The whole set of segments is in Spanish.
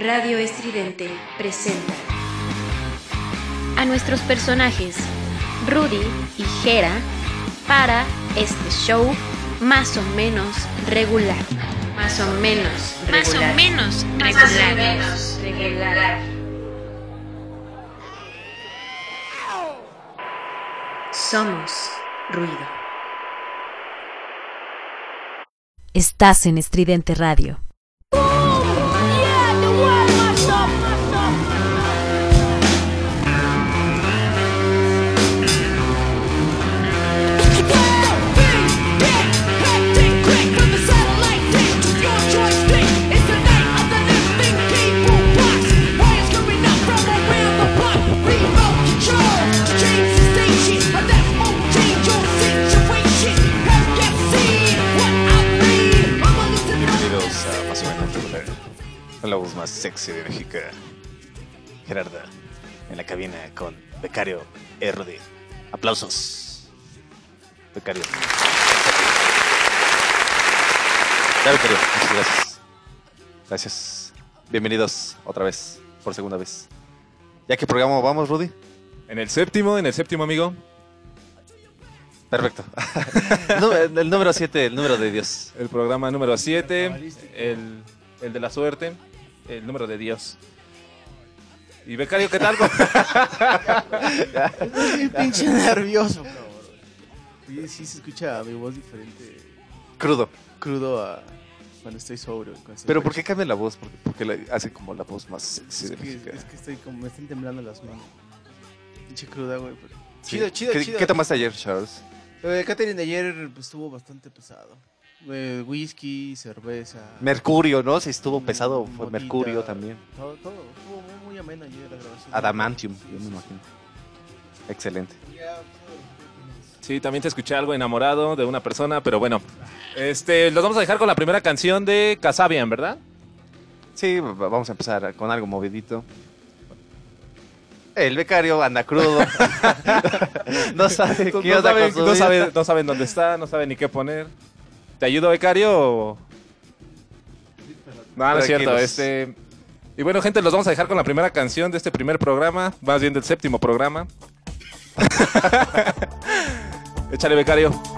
Radio Estridente presenta a nuestros personajes Rudy y Jera para este show más o menos regular. Más o menos regular. Más o menos Más o regular. menos regular. Somos ruido. Estás en Estridente Radio. Más sexy de México, Gerarda, en la cabina con Becario RD. Aplausos. Becario. Ya, Becario, muchas gracias. Gracias. Bienvenidos otra vez, por segunda vez. ¿Ya qué programa vamos, Rudy? En el séptimo, en el séptimo, amigo. Perfecto. El número 7, el número de Dios. El programa número 7, el, el de la suerte, el número de Dios. Y Becario, ¿qué tal? Estoy pinche nervioso, cabrón. Sí se escucha mi voz diferente, Crudo. crudo a cuando estoy sobrio. cuando estoy Pero ¿por qué cambia la voz? Porque, porque la- hace como la voz más sexy Es de que, es que estoy como, me están temblando las manos. Pinche cruda, güey. pero- Sí. Chido, chido, ¿Qué, chido. ¿Qué tomaste ayer, Charles? Lo de catering de ayer pues, estuvo bastante pesado. Eh, whisky, cerveza. Mercurio, ¿no? Si estuvo mm, pesado, fue Mercurio también. Todo, todo. Estuvo muy, muy amena ayer la grabación. Adamantium, yo me imagino. Excelente. Sí, también te escuché algo enamorado de una persona, pero bueno. Este, los vamos a dejar con la primera canción de Casabian, ¿verdad? Sí, vamos a empezar con algo movidito. El becario anda crudo. no sabe No, saben, con su no, vida. saben, no saben dónde está, no saben ni qué poner. ¿Te ayudo, Becario? No, no es cierto. Este... Y bueno, gente, los vamos a dejar con la primera canción de este primer programa, más bien del séptimo programa. Échale, Becario.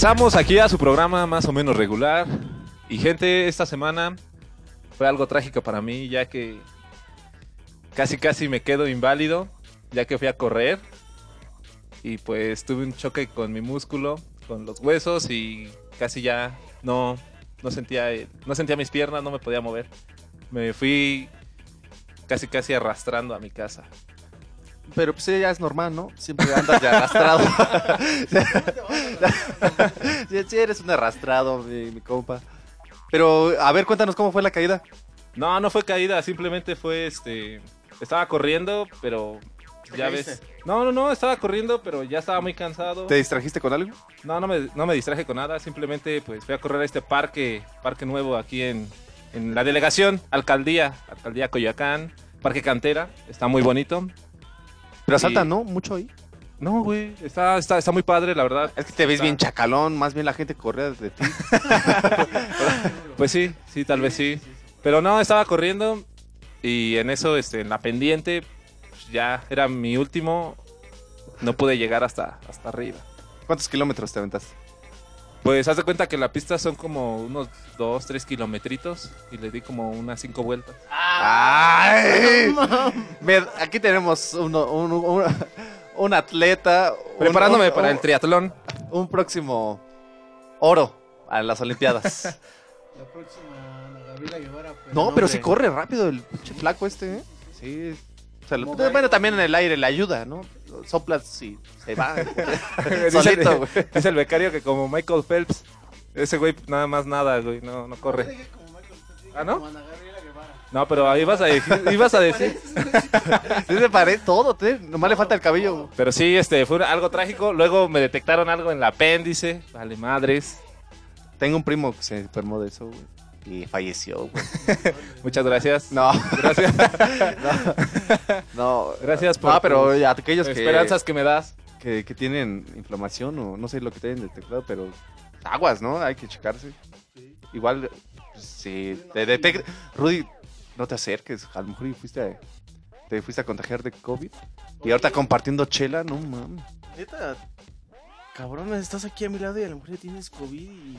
Regresamos aquí a su programa más o menos regular. Y gente, esta semana fue algo trágico para mí, ya que casi casi me quedo inválido, ya que fui a correr. Y pues tuve un choque con mi músculo, con los huesos y casi ya no, no sentía, no sentía mis piernas, no me podía mover. Me fui casi casi arrastrando a mi casa. Pero pues ya es normal, ¿no? Siempre andas de arrastrado. sí, sí, eres un arrastrado, mi, mi compa. Pero, a ver, cuéntanos cómo fue la caída. No, no fue caída, simplemente fue este. Estaba corriendo, pero. Ya ves. No, no, no, estaba corriendo, pero ya estaba muy cansado. ¿Te distrajiste con algo? No, no me, no me distraje con nada, simplemente pues fui a correr a este parque, parque nuevo aquí en, en la delegación, alcaldía, alcaldía Coyoacán, parque cantera, está muy bonito. Pero Sí. asaltan, ¿no? Mucho ahí. No, güey, está, está, está muy padre, la verdad. Es que te ves Está- bien chacalón, más bien la gente corría de ti. Pues sí, sí, tal vez sí. Pero no, estaba corriendo y en eso, este, en la pendiente, pues, ya era mi último, no pude llegar hasta, hasta arriba. ¿Cuántos kilómetros te aventaste? Pues haz de cuenta que la pista son como unos 2, 3 kilometritos y le di como unas 5 vueltas. ¡Ay! Me- aquí tenemos uno- un, un- un atleta. un- Preparándome un- para un- el triatlón. un próximo oro a las Olimpiadas. La próxima, la Gabriela Guevara. pues, no, pero hombre. sí corre rápido el pinche flaco este, ¿eh? Sí. O sea, lo- Como bueno, también en el aire le ayuda, ¿no? Soplas y se va. Dice Solito, güey. dice el becario que como Michael Phelps, ese güey nada más nada, güey, no, no corre. Dije como Michael Phelps, dije ¿Ah, no? No, pero ahí ibas a decir, ibas a decir. Sí se parece todo, te. Nomás le falta el cabello. Pero sí, este, fue algo trágico. Luego me detectaron algo en el apéndice. Vale, madres. Tengo un primo que se enfermó de eso, güey. Y falleció, güey. Muchas gracias. No, Gracias, no. gracias por No, pero aquellos que, esperanzas que me das. que, que tienen inflamación o no sé lo que tienen detectado, pero aguas, ¿no? Hay que checarse. Igual, pues, si te detecta... Rudy, no te acerques. A lo mejor y fuiste a- te fuiste a contagiar de COVID. Y ahorita compartiendo chela, no mames. Neta, cabrón, estás aquí a mi lado y a lo mejor ya tienes COVID y...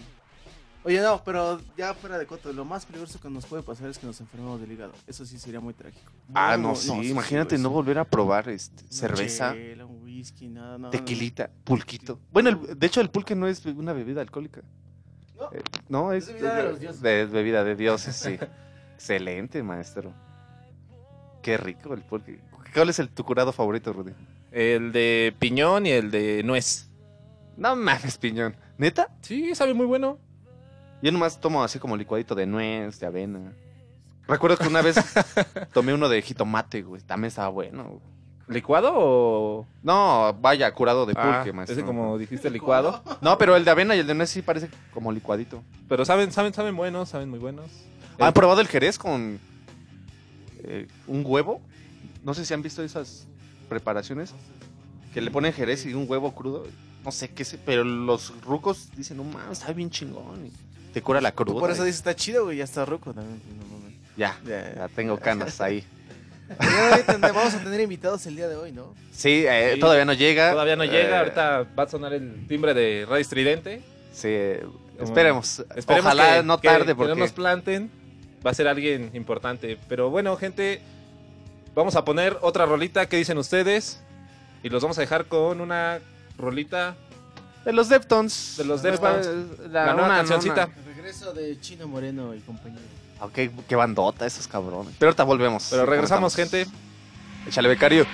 Oye, no, pero ya fuera de coto, lo más peligroso que nos puede pasar es que nos enfermemos del hígado. Eso sí sería muy trágico. Ah, no, sí. sí, imagínate güey, no volver a probar este, Una cerveza, chela, un whisky, nada, nada. tequilita, pulquito. Bueno, el- de hecho el pulque no es una bebida alcohólica. No. Eh, no, es, Es bebida de los dioses. de- es bebida de dioses, sí. Excelente, maestro. Qué rico el pulque. ¿Cuál es el, tu curado favorito, Rudy? El de piñón y el de nuez. No mames, piñón. ¿Neta? Sí, sabe muy bueno. Yo nomás tomo así como licuadito de nuez, de avena. Recuerdo que una vez tomé uno de jitomate, güey. También estaba bueno. güey. ¿Licuado o...? No, vaya, curado de Ah, pulque, maestro. ese como dijiste, licuado. No, pero el de avena y el de nuez sí parece como licuadito. Pero saben, saben, saben buenos, saben muy buenos. ¿Han probado el jerez con eh, un huevo? No sé si han visto esas preparaciones. Que le ponen jerez y un huevo crudo. No sé qué sé, pero los rucos dicen, no mames, está bien chingón. y te cura la cruda. Por eso y- dice, está chido, güey, ya está roco también. pues. Ya, Ya, ya tengo canas ahí. Vamos a tener invitados el día de hoy, ¿no? Sí, eh, Sí. todavía no llega. Todavía no llega, Eh, ahorita va a sonar el timbre de Radio Estridente. Sí, eh, esperemos. Esperemos Ojalá que, no que- tarde que porque... no nos planten. Va a ser alguien importante. Pero bueno, gente, vamos a poner otra rolita. ¿Qué dicen ustedes? Y los vamos a dejar con una rolita. De los Deftones. De los Deftones. La, La nueva una- cancioncita. El regreso de Chino Moreno y compañero. una- Ok, qué bandota esos cabrones. Pero ahorita volvemos. Pero regresamos, gente. Échale, becario.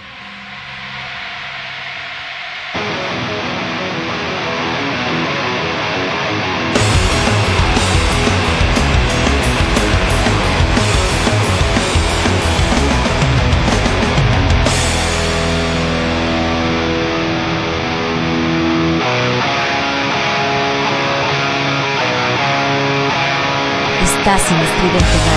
En Estridente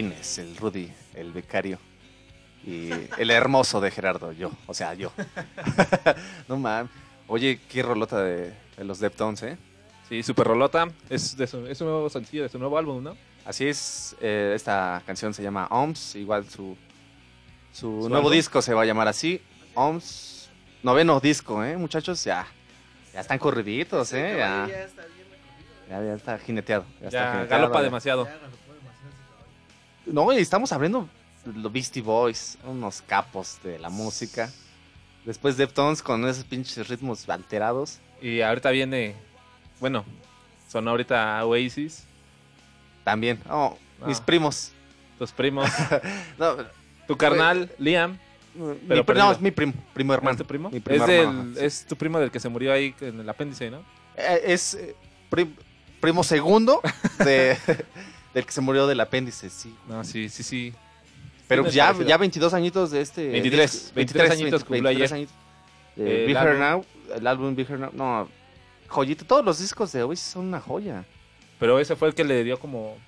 El Rudy, el becario. Y el hermoso de Gerardo, yo. O sea, yo. no mames. Oye, qué rolota de, de los Deftones, ¿eh? Sí, Super Rolota. Es, de su, es un nuevo sencillo de su nuevo álbum, ¿no? Así es, eh, esta canción se llama OMS, igual su, su, ¿Su nuevo álbum? disco se va a llamar así, OMS, noveno disco, ¿eh? Muchachos, ya, ya están corriditos, ¿eh? Ya, ya, ya está jineteado. Ya, está Ya jineteado, galopa ya. demasiado. No, y estamos abriendo los Beastie Boys, unos capos de la música. Después Deftones con esos pinches ritmos alterados. Y ahorita viene, bueno, sonó ahorita Oasis, También, oh, mis Ah. primos. tus primos, No, tu carnal, Liam. mi no, es mi primo, primo hermano. ¿Es tu primo? Mi primo es, hermano, del- es tu primo del que se murió ahí en el apéndice, ¿no? Eh, es eh, pri- primo segundo de, del que se murió del apéndice, sí. No, sí, sí, sí. Pero me ya, ya 22 añitos de este. 23, disco. 23 añitos cumplió ayer. añitos. El Eh, Be álbum. Now, el álbum Be Here Now. No, joyita. Todos los discos de hoy son una joya. Pero ese fue el que le dio como...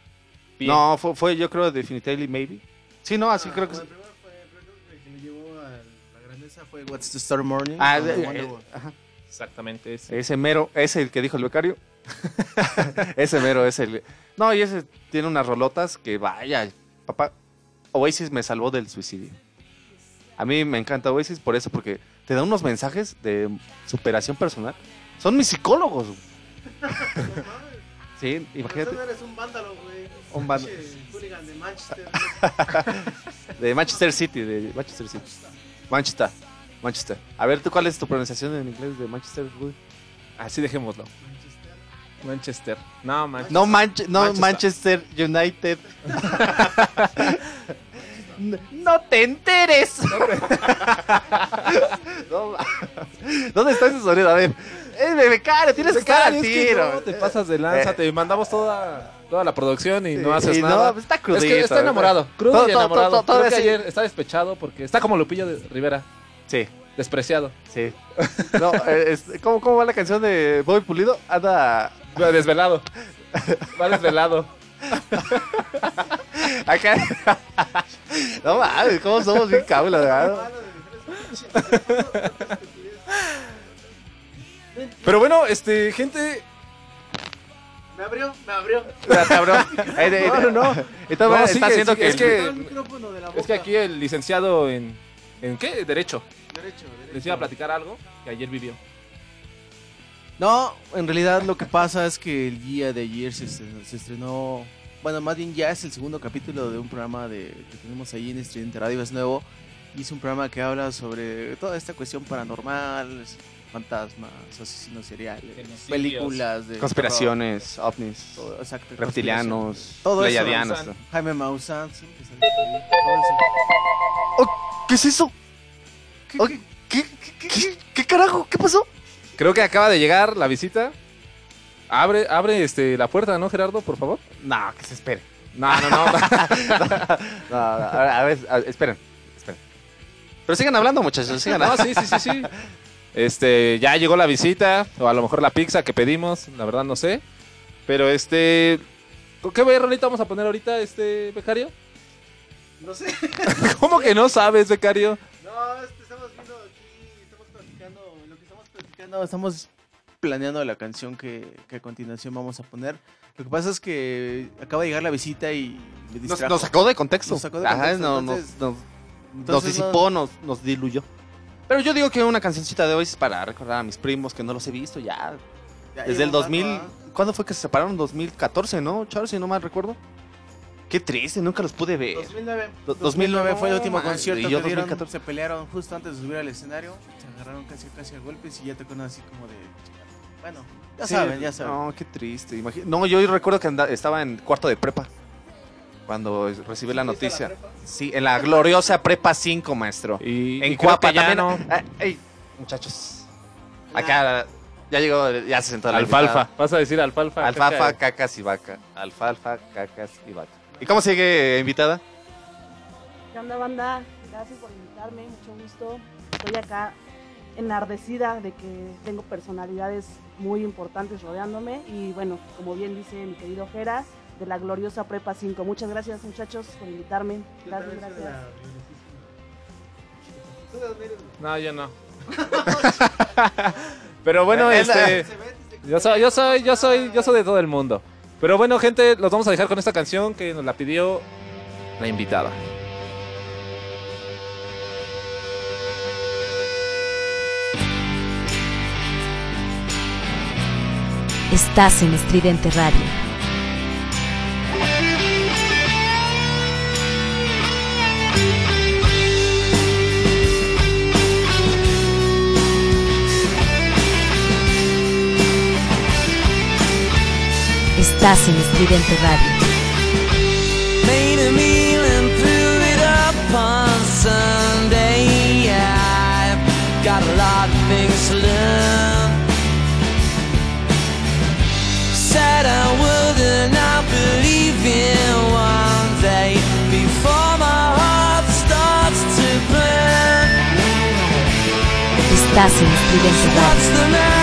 pie. No, fue, fue yo creo Definitively Maybe. Sí, no, así creo que El sí. primero fue el que le llevó a la grandeza fue What's the Story Morning. Ah, eh, Wonderwall. eh, ajá. Exactamente ese. Ese mero, ese el que dijo el becario. ese mero es el. No, y ese tiene unas rolotas que vaya, papá. Oasis me salvó del suicidio. A mí me encanta Oasis por eso, porque te da unos mensajes de superación personal. Son mis psicólogos. sí, imagínate. Tú eres un vándalo, güey. Un vándalo. De Manchester. De Manchester City, de Manchester City. Manchester. Manchester. A ver, ¿tú cuál es tu pronunciación en inglés de Manchester? güey? Así dejémoslo. Manchester. No, Manchester. No, Manche- no Manchester. Manchester United. No- no te enteres. No, ma- ¿Dónde está ese sonido? A ver. Es de becario, tienes que estar al Es tiro. no, te pasas de lanza, Eh. te mandamos toda, toda la producción y no haces y no, nada. pues está es crudito. que está enamorado, crudo Todo- y todo- enamorado. todo- todo Creo que así. ayer está despechado porque está como Lupillo de Rivera, Sí, despreciado. sí. No, eh, es- ¿cómo, ¿Cómo va la canción de Bobby Pulido? Anda desvelado. Va desvelado. acá. No mames, ¿cómo somos bien cabros, verdad? Pero bueno, este, gente, Me abrió, me abrió. Ah, No, no, no. Está, No, está haciendo que. es que- es que aquí el licenciado en ¿en qué? Derecho. Derecho, derecho. Les iba a platicar algo que ayer vivió. No, en realidad lo que pasa es que el día de ayer se, estrenó- se estrenó, bueno, más bien ya es el segundo capítulo de un programa de, que tenemos ahí en Estridente Radio, es nuevo, y es un programa que habla sobre toda esta cuestión paranormal, fantasmas, asesinos seriales, Genocidios. películas de Conspiraciones, ovnis, terror, todo, exacto, reptilianos, Todo eso, pleiadianos. Maussan. Jaime Maussan, sí, que sale ahí, todo eso. ¿Qué es eso? ¿Qué- Oh, qué- ¿Qué, qué, qué, qué carajo? ¿Qué pasó? Creo que acaba de llegar la visita. Abre, abre este la puerta, ¿no, Gerardo, por favor? No, que se espere. No, no, no. No, a, a ver, a- esperen, esperen. Pero sigan hablando, muchachos, sigan No, hablando. sí, sí, sí, sí. Este, ya llegó la visita, o a lo mejor la pizza que pedimos, la verdad no sé. Pero este, ¿qué rolita vamos a poner ahorita, este, becario? No sé. ¿Cómo que no sabes, becario? Platicando, estamos planeando la canción que, que a continuación vamos a poner. Lo que pasa es que acaba de llegar la visita y me Nos, nos sacó de contexto. Nos sacó de Ajá, contexto, no, entonces- nos, nos, nos Entonces, disipó, nos, nos diluyó. Pero yo digo que una cancioncita de hoy es para recordar a mis primos que no los he visto ya. ya Desde el llevo 2000. rato, ¿Cuándo fue que se separaron? 2014, ¿no, Charles? Si no mal recuerdo. Qué triste, nunca los pude ¿ah? ver. 2009. Do- 2009 fue el último man, concierto y que yo dieron. 2014. Se pelearon justo antes de subir al escenario. Se agarraron casi casi a golpes y ya tocaron así como de. Bueno, ya Sí, saben, ya saben. No, qué triste. imagi- No, yo recuerdo que estaba en cuarto de prepa. Cuando recibí la noticia. Sí, en la gloriosa prepa 5, maestro. Y, En y Cuapa que ya también. no. Ah, ey, muchachos. Acá ya llegó, ya se sentó la Alfalfa, vas a decir alfalfa. Alfalfa, caca. cacas y vaca. Alfalfa, cacas y vaca. ¿Y cómo sigue invitada? ¿Qué onda, banda? Gracias por invitarme, mucho gusto. Estoy acá enardecida de que tengo personalidades muy importantes rodeándome y bueno, como bien dice mi querido Jera, de la gloriosa Prepa 5. Muchas gracias muchachos por invitarme. Gracias, gracias. No, yo no. Pero bueno, este. Yo soy, yo soy, yo soy, yo soy de todo el mundo. Pero bueno, gente, los vamos a dejar con esta canción que nos la pidió la invitada. Estás en Estridente Radio. Estás en Estridente Radio. Made a meal and threw it up on Sunday. I've got a lot of things to learn. Said I would and I believe in one day before my heart starts to burn. Estás en What's the matter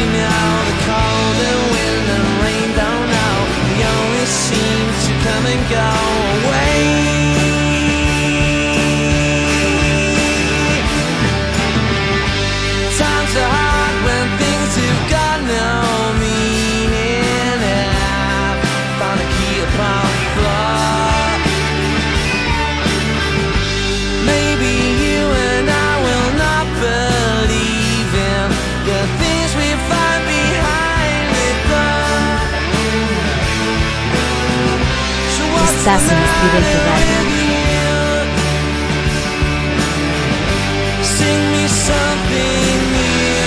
you know the cold and wind and rain don't know? They only seem to come and go So what's Estás the en Estridente matter Radio. with you? Sing me something new.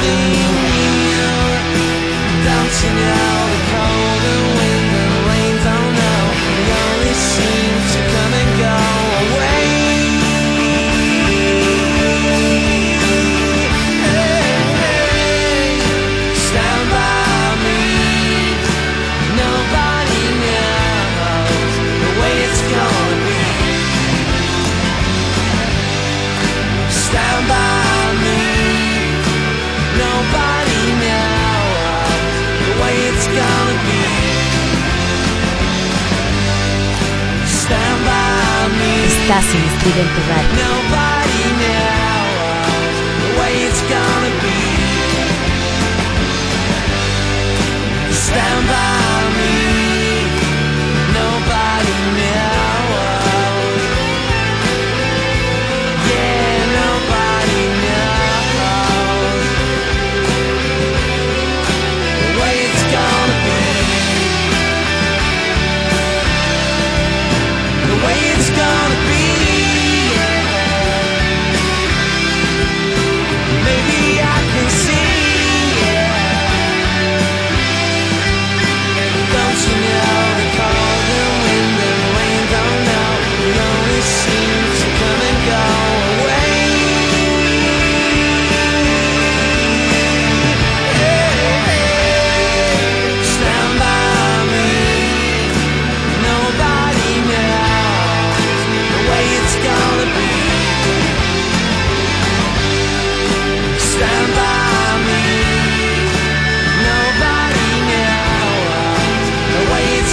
nothing here, dancing out. Estás en Estridente Nobody knows the way it's gonna be. Stand by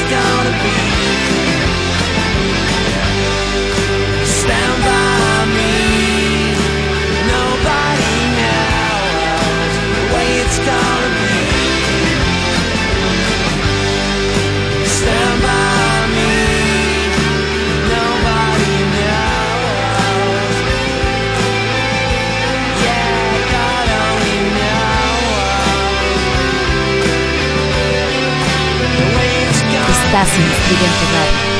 gonna be Estás en Estridente Radio.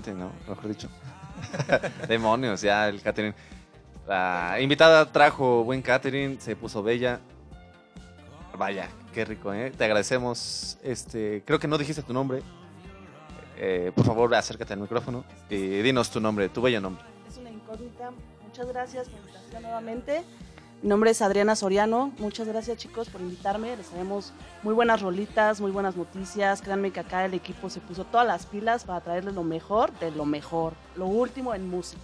¿No? Mejor dicho. Demonios, ya el catering. La invitada trajo buen catering, se puso bella. Vaya, qué rico, ¿eh? Te agradecemos. Este, creo que no dijiste tu nombre. Eh, por favor, acércate al micrófono y dinos tu nombre, tu bello nombre. Es una incógnita. Muchas gracias por invitación nuevamente. Mi nombre es Adriana Soriano. Muchas gracias chicos por invitarme. Les traemos muy buenas rolitas, muy buenas noticias. Créanme que acá el equipo se puso todas las pilas para traerles lo mejor de lo mejor. Lo último en música.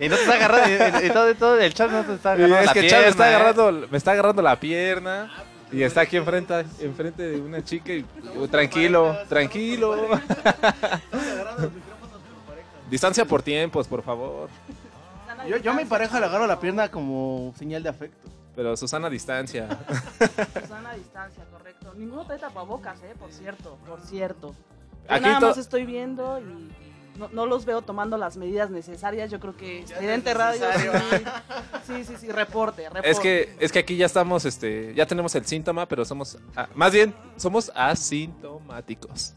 Y no te está agarrando, y, y todo, todo el chat no te está agarrando es la que Chava me está pierna, ¿eh? agarrando, me está agarrando la pierna y está aquí enfrente, enfrente de una chica y yo, tranquilo, tranquilo. Distancia por tiempos, por favor. Yo, yo a mi pareja le agarro la pierna como señal de afecto. Pero Susana, distancia. Susana a distancia, correcto. Ninguno trae tapabocas, eh, por cierto, por cierto. Yo Aquí nada más estoy viendo y no, no los veo tomando las medidas necesarias. Yo creo que Estridente Radio. Sí, sí, sí, sí, reporte, reporte. Es que, es que aquí ya estamos, este, ya tenemos el síntoma, pero somos, ah, más bien, somos asintomáticos.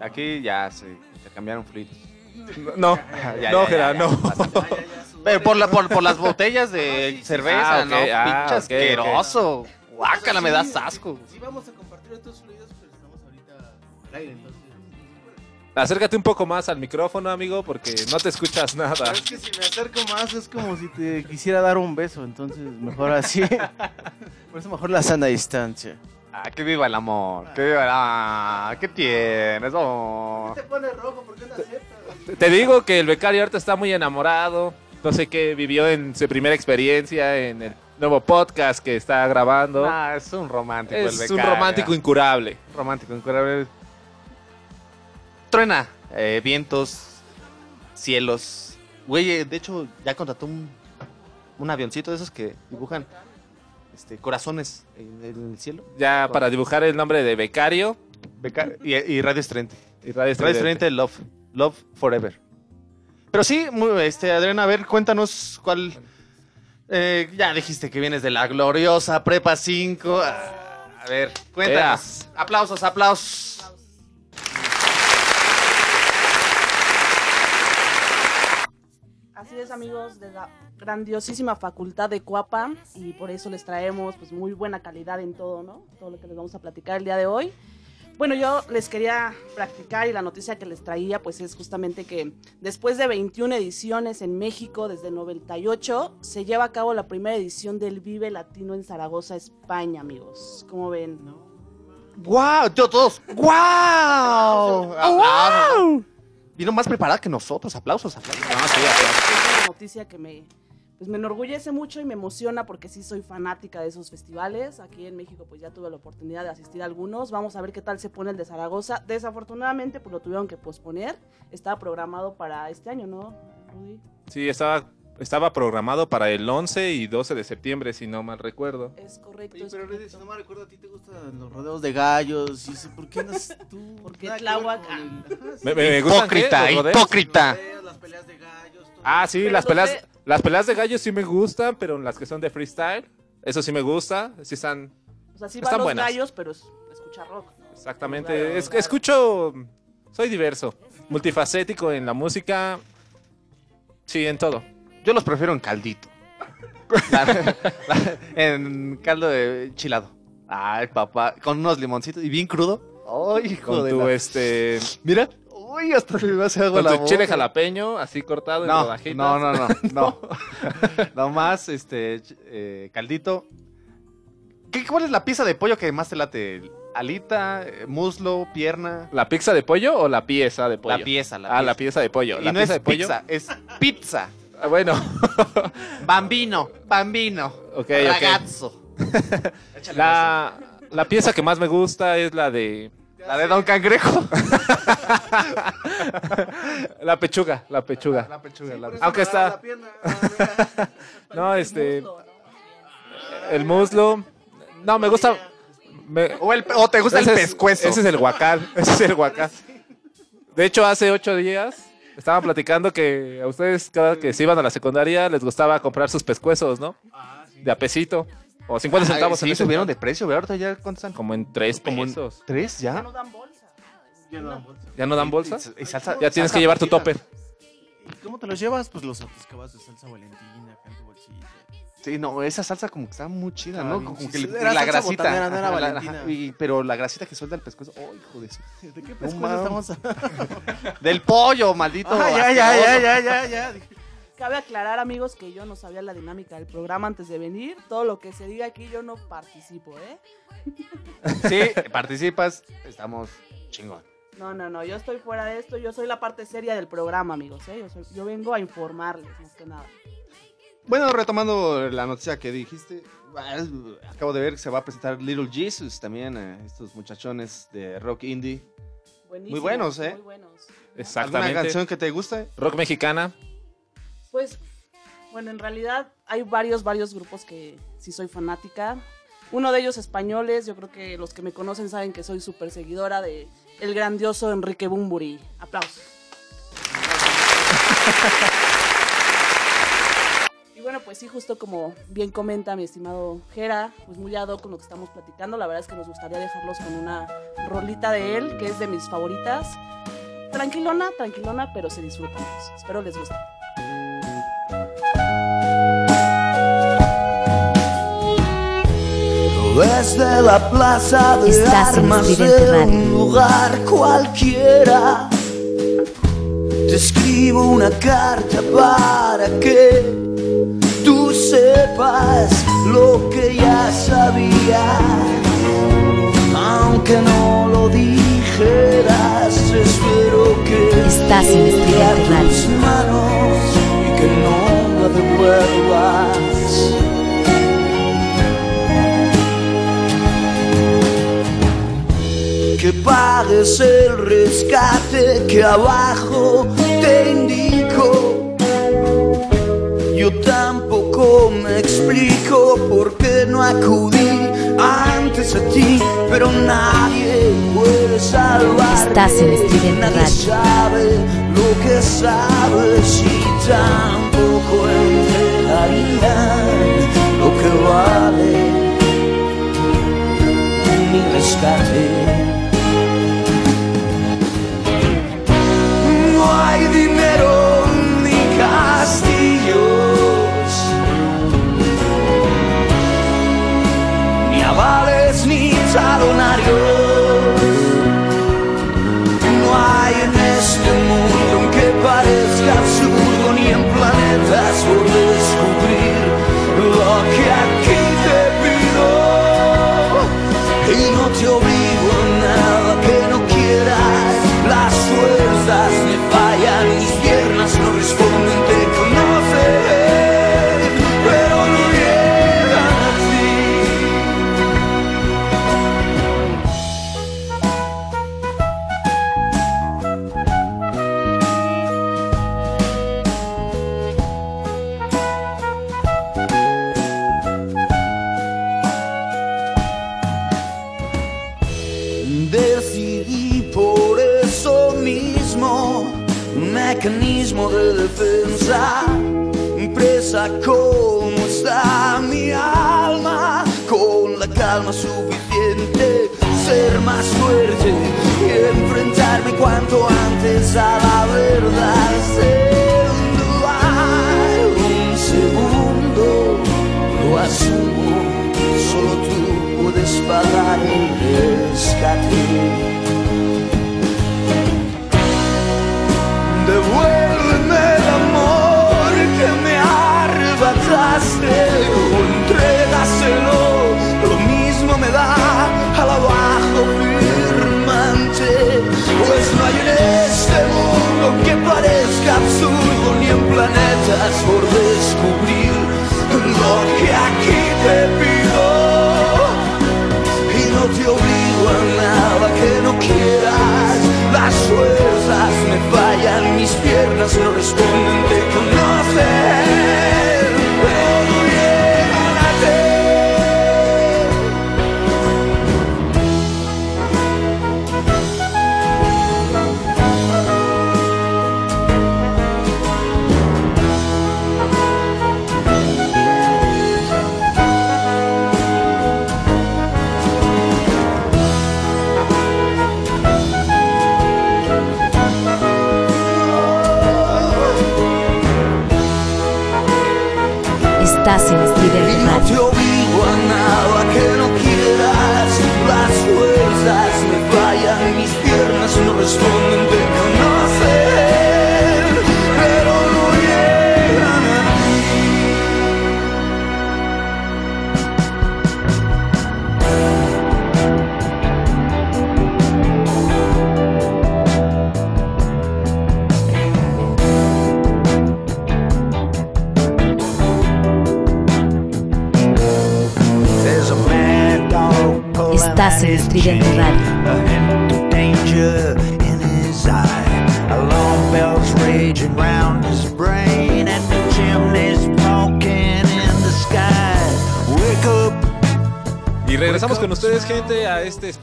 Aquí ya se intercambiaron fluidos. No, Ya, no, ya, Gerard, ya, ya. no. Pero por, la, por, por las botellas de cerveza, Ah, ok, ¿no? ah, Pinche ok, asqueroso. Guácala, me das asco. Sí, vamos a compartir estos fluidos, pero estamos ahorita al aire, entonces. Acércate un poco más al micrófono, amigo, porque no te escuchas nada. Pero es que si me acerco más es como si te quisiera dar un beso, entonces mejor así. Por eso mejor la sana distancia. Ah, que viva el amor. Que viva el ah, ¿Qué tienes? Oh. te pone rojo? ¿Por qué no aceptas? Te digo que el becario ahorita está muy enamorado. No sé qué vivió en su primera experiencia en el nuevo podcast que está grabando. Ah, es un romántico el es un romántico incurable. romántico, incurable. Truena, eh, vientos, cielos. Güey, eh, de hecho, ya contrató un, un avioncito de esos que dibujan este, corazones en, en el cielo. Ya para dibujar el nombre de becario Beca- y, y Radio Estrente. y Radio. Estrente, Love. Love Forever. Pero sí, muy- este, Adriana, a ver, cuéntanos cuál. eh, ya dijiste que vienes de la gloriosa Prepa 5. Ah, a ver, cuéntanos. Aplausos, aplausos. Así es, amigos, de la grandiosísima facultad de Cuapa y por eso les traemos pues muy buena calidad en todo, ¿no? Todo lo que les vamos a platicar el día de hoy. Bueno, yo les quería practicar y la noticia que les traía pues es justamente que después de 21 ediciones en México desde el 98 se lleva a cabo la primera edición del Vive Latino en Zaragoza, España, amigos. ¿Cómo ven? ¡Guau! Yo todos. ¡Guau! Aplausos. Vino más preparada que nosotros. Aplausos, aplausos. Es una noticia que me, pues me enorgullece mucho y me emociona porque sí soy fanática de esos festivales. Aquí en México pues ya tuve la oportunidad de asistir a algunos. Vamos a ver qué tal se pone el de Zaragoza. Desafortunadamente pues lo tuvieron que posponer. Estaba programado para este año, ¿no, Rudy? Sí, estaba, estaba programado para el 11 y 12 de septiembre, si no mal recuerdo. Es correcto. Oye, pero si no me recuerdo, a ti te gustan los rodeos de gallos. Y dice, ¿por qué no tú? ¿Por qué Nada que Tláhuac? Me, me- Hipócrita, hipócrita. Rodeos, Las peleas de gallos. todo. Ah, sí, Pero las peleas, de- las peleas de gallos sí me gustan, pero las que son de freestyle, eso sí me gusta, sí están O sea, sí Están van los buenas. gallos, pero es, escucha rock. ¿no? exactamente. Es, escucho, soy diverso, multifacético en la música, sí, en todo. Yo los prefiero en caldito. La- la- en caldo de chilado. Ay, papá. Con unos limoncitos y bien crudo. Ay, hijo Con de tu la- este, Mira. Uy, hasta se me hace agua con la tu boca. chile jalapeño, así cortado en No, rodajitas. no, no, no, no. no más, este, eh, caldito. ¿Qué, ¿Cuál es la pieza de pollo que más te late? ¿Alita, muslo, pierna? ¿La pizza de pollo o la pieza de pollo? La pieza, la ah, pieza. la pieza de pollo. Y La no pieza es de pollo. pizza, es pizza. Ah, Bueno, Bambino, bambino. ok, ok. Ragazzo. La, la pieza que más me gusta es la de La de Don Cangrejo. la pechuga, la pechuga. La pechuga, la Aunque está, no, este, el muslo, no, me gusta, me- O, el, o te gusta ese el es- pescuezo. Ese es el guacal, ese es el guacal. De hecho, hace ocho días estaban platicando que a ustedes cada que se iban a la secundaria les gustaba comprar sus pescuezos, ¿no? De a pesito. O 50 Ay, centavos sí, en ese subieron de precio, ¿verdad? Ahorita ya, ¿cuántos están? Como en tres Como en- pesos. ¿Tres Ya ya? no dan bolsa. ¿Ya no dan bolsa? Y, y salsa- Ya tienes salsa que llevar tu topper. ¿Y cómo te los llevas? Pues los atascabas de salsa valentina Sí, no, esa salsa como que está muy chida, Estaba ¿no? Como que chida. le- Era la salsa grasita. botanera, no era Ajá, la- Valentina. ajá, y- pero la grasita que suelta el pescuezo, ¡oh, hijo de eso! ¿De qué pescuezo mames. estamos Del pollo, maldito. Ah, ya, ya, asqueroso. ya, ya, ya, ya. Dije, Cabe aclarar, amigos, que yo no sabía la dinámica del programa antes de venir. Todo lo que se diga aquí yo no participo, ¿eh? Sí, participas, estamos chingón. No, no, no, yo estoy fuera de esto. Yo soy la parte seria del programa, amigos, ¿eh? Yo, soy- yo vengo a informarles, más que nada. Bueno, retomando la noticia que dijiste, acabo de ver que se va a presentar Little Jesus también, eh, estos muchachones de rock indie. Buenísimos, buenos, ¿eh? Muy buenos. ¿Alguna Exactamente. canción que te guste? Rock mexicana. Pues, bueno, en realidad hay varios, varios grupos que sí soy fanática. Uno de ellos españoles, yo creo que los que me conocen saben que soy súper seguidora de el grandioso Enrique Bumburi. Aplausos. Bueno, pues sí, justo como bien comenta mi estimado Jera, pues muy ad hoc con lo que estamos platicando. La verdad es que nos gustaría dejarlos con una rolita de él, que es de mis favoritas. Tranquilona, tranquilona, pero se disfruta. amigos. Espero les guste. Desde la plaza de Estás en armas de un lugar cualquiera Te escribo una carta para que sepas lo que ya sabía Aunque no lo dijeras, espero que Estás en a tus manos y que no la devuelvas. Que pagues el rescate que abajo te indico. Yo tampoco me explico por qué no acudí antes a ti, pero nadie puede salvarte. Estás en Nadie Radio. sabe lo que sabes y tampoco entregarían lo que vale mi rescate. Ni avales ni talonarios. No hay en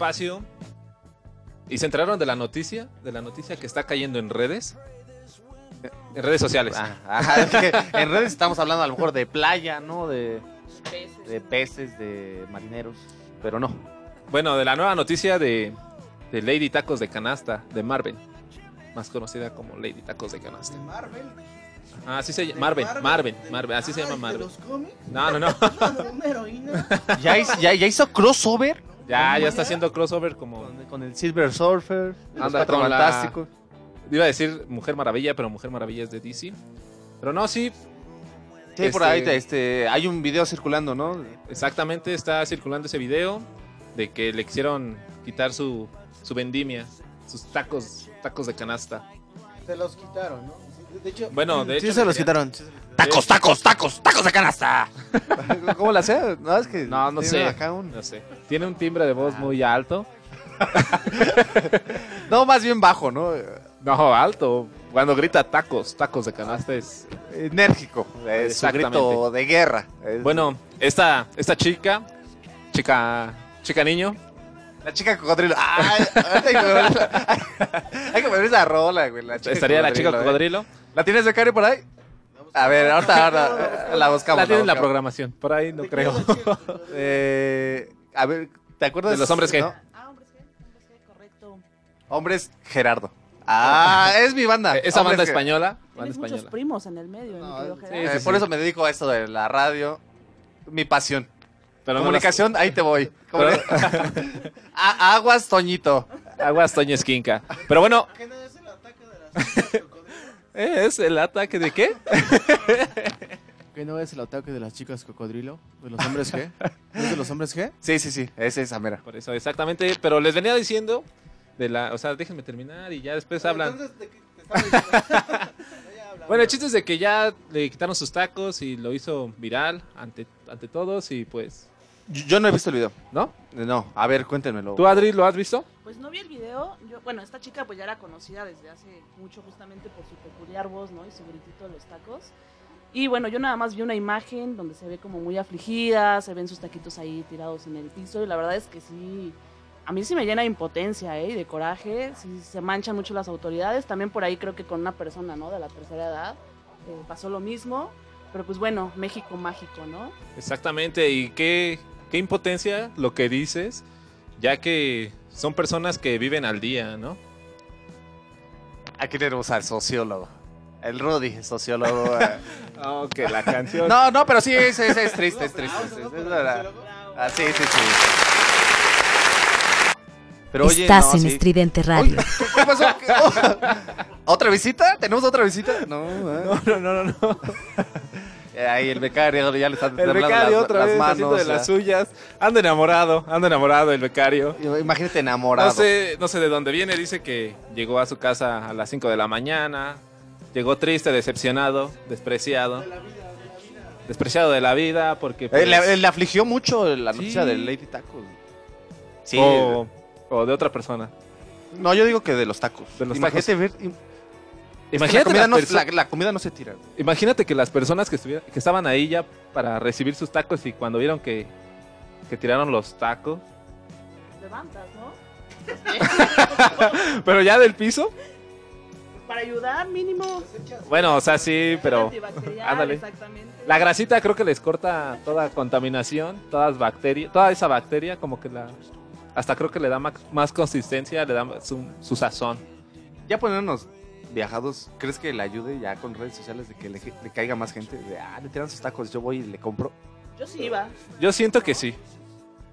espacio. ¿Y se enteraron de la noticia? De la noticia que está cayendo en redes. En redes sociales. Ah, ajá, es que en redes estamos hablando a lo mejor de playa, ¿no? De, de peces, de marineros, pero no. Bueno, de la nueva noticia de, de Lady Tacos de Canasta, de Marvel. Más conocida como Lady Tacos de Canasta. Marvel. Ah, así se llama. Marvel, Marvel, Marvel, así se llama Marvel. cómics? No, no, no. Una heroína. ¿Ya, hizo- ya, ya hizo crossover Ya, ya está haciendo crossover como. con, con el Silver Surfer, Anda, con la- Fantásticos. Iba a decir Mujer Maravilla, pero Mujer Maravilla es de DC. Pero no, sí, Sí, por Este- ahí este, hay un video circulando, ¿no? exactamente está circulando ese video de que le quisieron quitar su, su vendimia, sus tacos, tacos de canasta. Se los quitaron, ¿no? De hecho, Bueno, de sí hecho, se los querían- quitaron. ¡Tacos, tacos, tacos! ¡Tacos de canasta! ¿Cómo la hacía? No, es que No, sé. acá un- No sé. Tiene un timbre de voz muy alto. No, más bien bajo, ¿no? No, alto. Cuando grita tacos, tacos de canasta es... Enérgico. Es Exactamente. grito de guerra. Es- Bueno, esta, esta chica, chica, chica niño, La chica cocodrilo. Ay, hay que poner- esa rola, güey. La chica estaría la chica ¿eh? cocodrilo. ¿La tienes becario por ahí? A ver, ahorita, ahora eh, la buscamos. La tiene en la programación, por ahí no creo. Eh, a ver, ¿te acuerdas? ¿De los hombres qué? no? Ah, hombres G, hombres G, correcto. Hombres Gerardo. Ah, es mi banda. Esa banda Hombres Ge- española, banda Tienes muchos española. primos en el medio, No, sí, Gerardo. eh, por eso me dedico a esto de la radio. Mi pasión. Pero no Comunicación, ahí te voy. Pero- Aguas, Toñito. las- Aguas Toño Esquinca. Pero bueno, ¿Qué no es el ataque de las ¿eh? ¿Es el ataque de qué? ¿Qué no es el ataque de las chicas cocodrilo? ¿De los hombres G? ¿No es de los hombres G? Sí, sí, sí. Es esa mera. Por eso, exactamente. Pero les venía diciendo de la... O sea, déjenme terminar y ya después hablan. Bueno, el chiste es de que ya le quitaron sus tacos y lo hizo viral ante, ante todos y pues... Yo no he visto el video. ¿No? No, a ver, cuéntenmelo. ¿Tú, Adri, lo has visto? Pues no vi el video. Yo, bueno, esta chica pues ya era conocida desde hace mucho justamente por su peculiar voz, ¿no? Y su gritito de los tacos. Y bueno, yo nada más vi una imagen donde se ve como muy afligida, se ven sus taquitos ahí tirados en el piso y la verdad es que sí, a mí sí me llena de impotencia, ¿eh? Y de coraje, sí se manchan mucho las autoridades. También por ahí creo que con una persona, ¿no? De la tercera edad eh, pasó lo mismo. Pero pues bueno, México mágico, ¿no? Exactamente, y qué, qué impotencia lo que dices, ya que son personas que viven al día, ¿no? Aquí tenemos al sociólogo. El Rudy, sociólogo. eh. Ok, la canción. no, no, pero sí, es, es, es triste, es triste. es- es- es verdad. Ah, sí, sí, sí. Pero oye, Estás no, en sí. Estridente Radio. ¿Qué pasó? ¿Qué- oh, ¿Otra visita? ¿Tenemos otra visita? No, eh. no, no, no, no. Eh, Ahí el becario ya le está El becario las, otra las vez manos. haciendo de las suyas. Anda enamorado, anda enamorado el becario. Imagínate enamorado. No sé, no sé de dónde viene, dice que llegó a su casa a las 5 de la mañana, llegó triste, decepcionado, despreciado. Despreciado de la vida porque... Eh, pues, le, le afligió mucho la Sí. noticia de Lady Tacos. Sí. o, o de otra persona. No, yo digo que de los tacos. De los Imagínate ver. Imagínate, la, comida no, perso- la- la comida no se tira. imagínate que las personas que, estuvieran, que estaban ahí ya para recibir sus tacos y cuando vieron que, que tiraron los tacos, Levantas, ¿no? pero ya del piso, Para ayudar, mínimo. bueno, o sea, sí, pero ándale. Exactamente. la grasita creo que les corta toda contaminación, todas bacterias, toda esa bacteria como que la... Hasta creo que le da más consistencia, le da su, su sazón. Ya ponernos viajados, ¿crees que le ayude ya con redes sociales de que le, le caiga más gente? De, ah, le tiran sus tacos, yo voy y le compro. Yo sí iba. Yo siento que sí.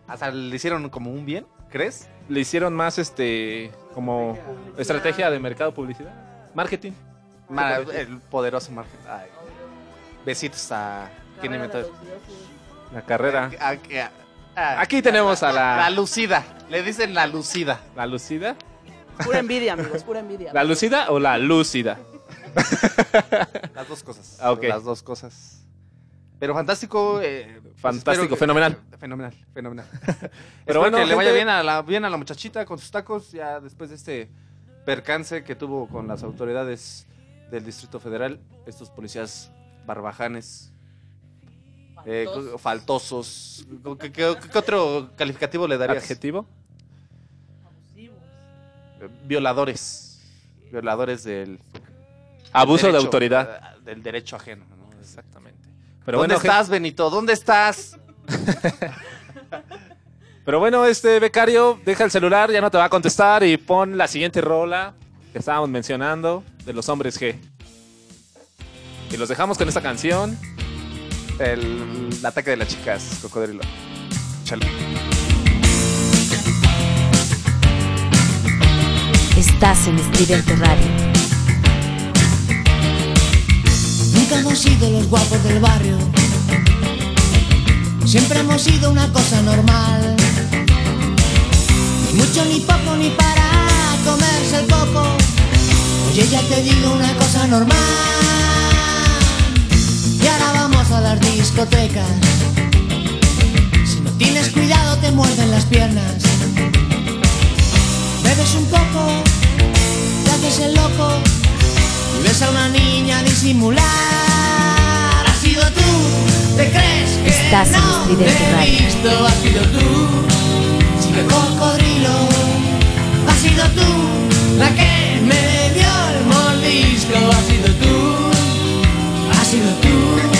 Hasta le hicieron como un bien, ¿crees? Le hicieron más, este, como estrategia de mercado publicidad, marketing. Ma- el poderoso. Ay. Besitos a quien inventó. La carrera. A- a- a- Aquí tenemos a La la, lucida. Le dicen la lucida. la lucida. Pura envidia, amigos, pura envidia. ¿La lucida o la lúcida? Las dos cosas. Ah, ok. Las dos cosas. Pero fantástico. eh, pues Fantástico, que- fenomenal. Fenomenal, fenomenal. Pero bueno, que le vaya bien a, la, bien a la muchachita con sus tacos, ya después de este percance que tuvo con las autoridades del Distrito Federal, estos policías barbajanes, eh, Faltosos. faltosos. ¿Qué, qué- qué otro calificativo le darías? Adjetivo. Violadores. Violadores del Abuso de derecho, autoridad. eh, Del derecho ajeno. ¿no? Exactamente. Pero ¿Dónde bueno, estás, Benito? ¿Dónde estás? Pero bueno, este becario, deja el celular, ya no te va a contestar y pon la siguiente rola que estábamos mencionando de los hombres G. Y los dejamos con esta canción. El, el ataque de las chicas, cocodrilo. Chale. Estás en Estridente Radio. Nunca hemos sido los guapos del barrio. Siempre hemos sido una cosa normal. Ni mucho, ni poco, ni para comerse el coco. Oye, ya te digo una cosa normal. Y ahora vamos a las discotecas. Si no tienes cuidado, te muerden las piernas. Disimular. Has sido tú, te crees que Estás no te he visto. Has sido tú, chica cocodrilo. Has sido tú, la que me dio el mordisco. Has sido tú, has sido tú,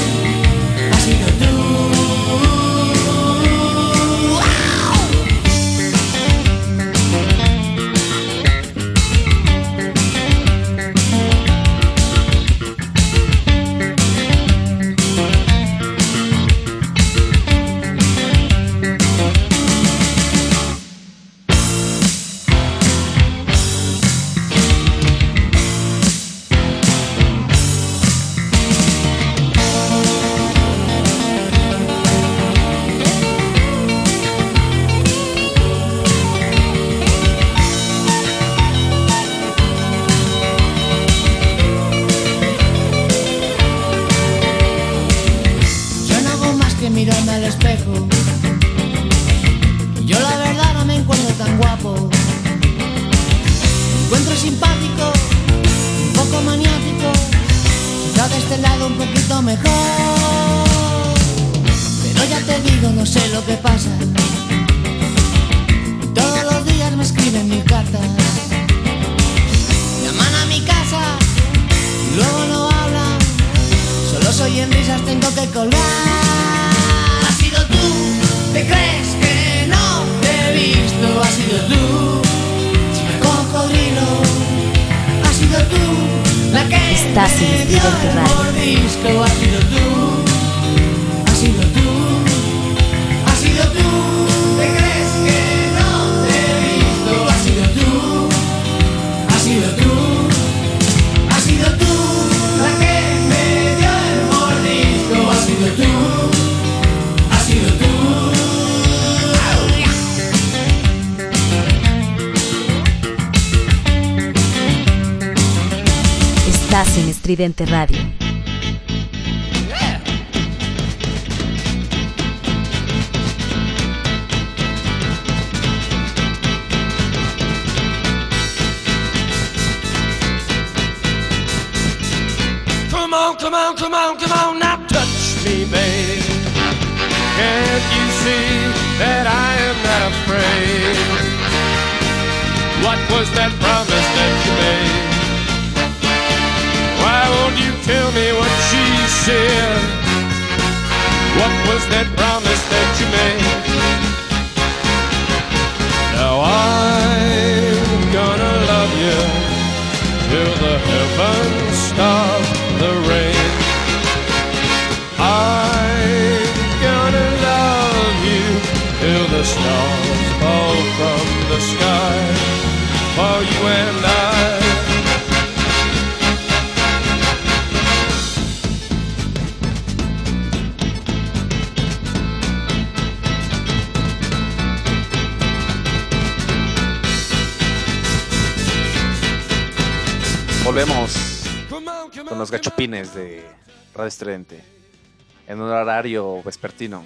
En un horario vespertino.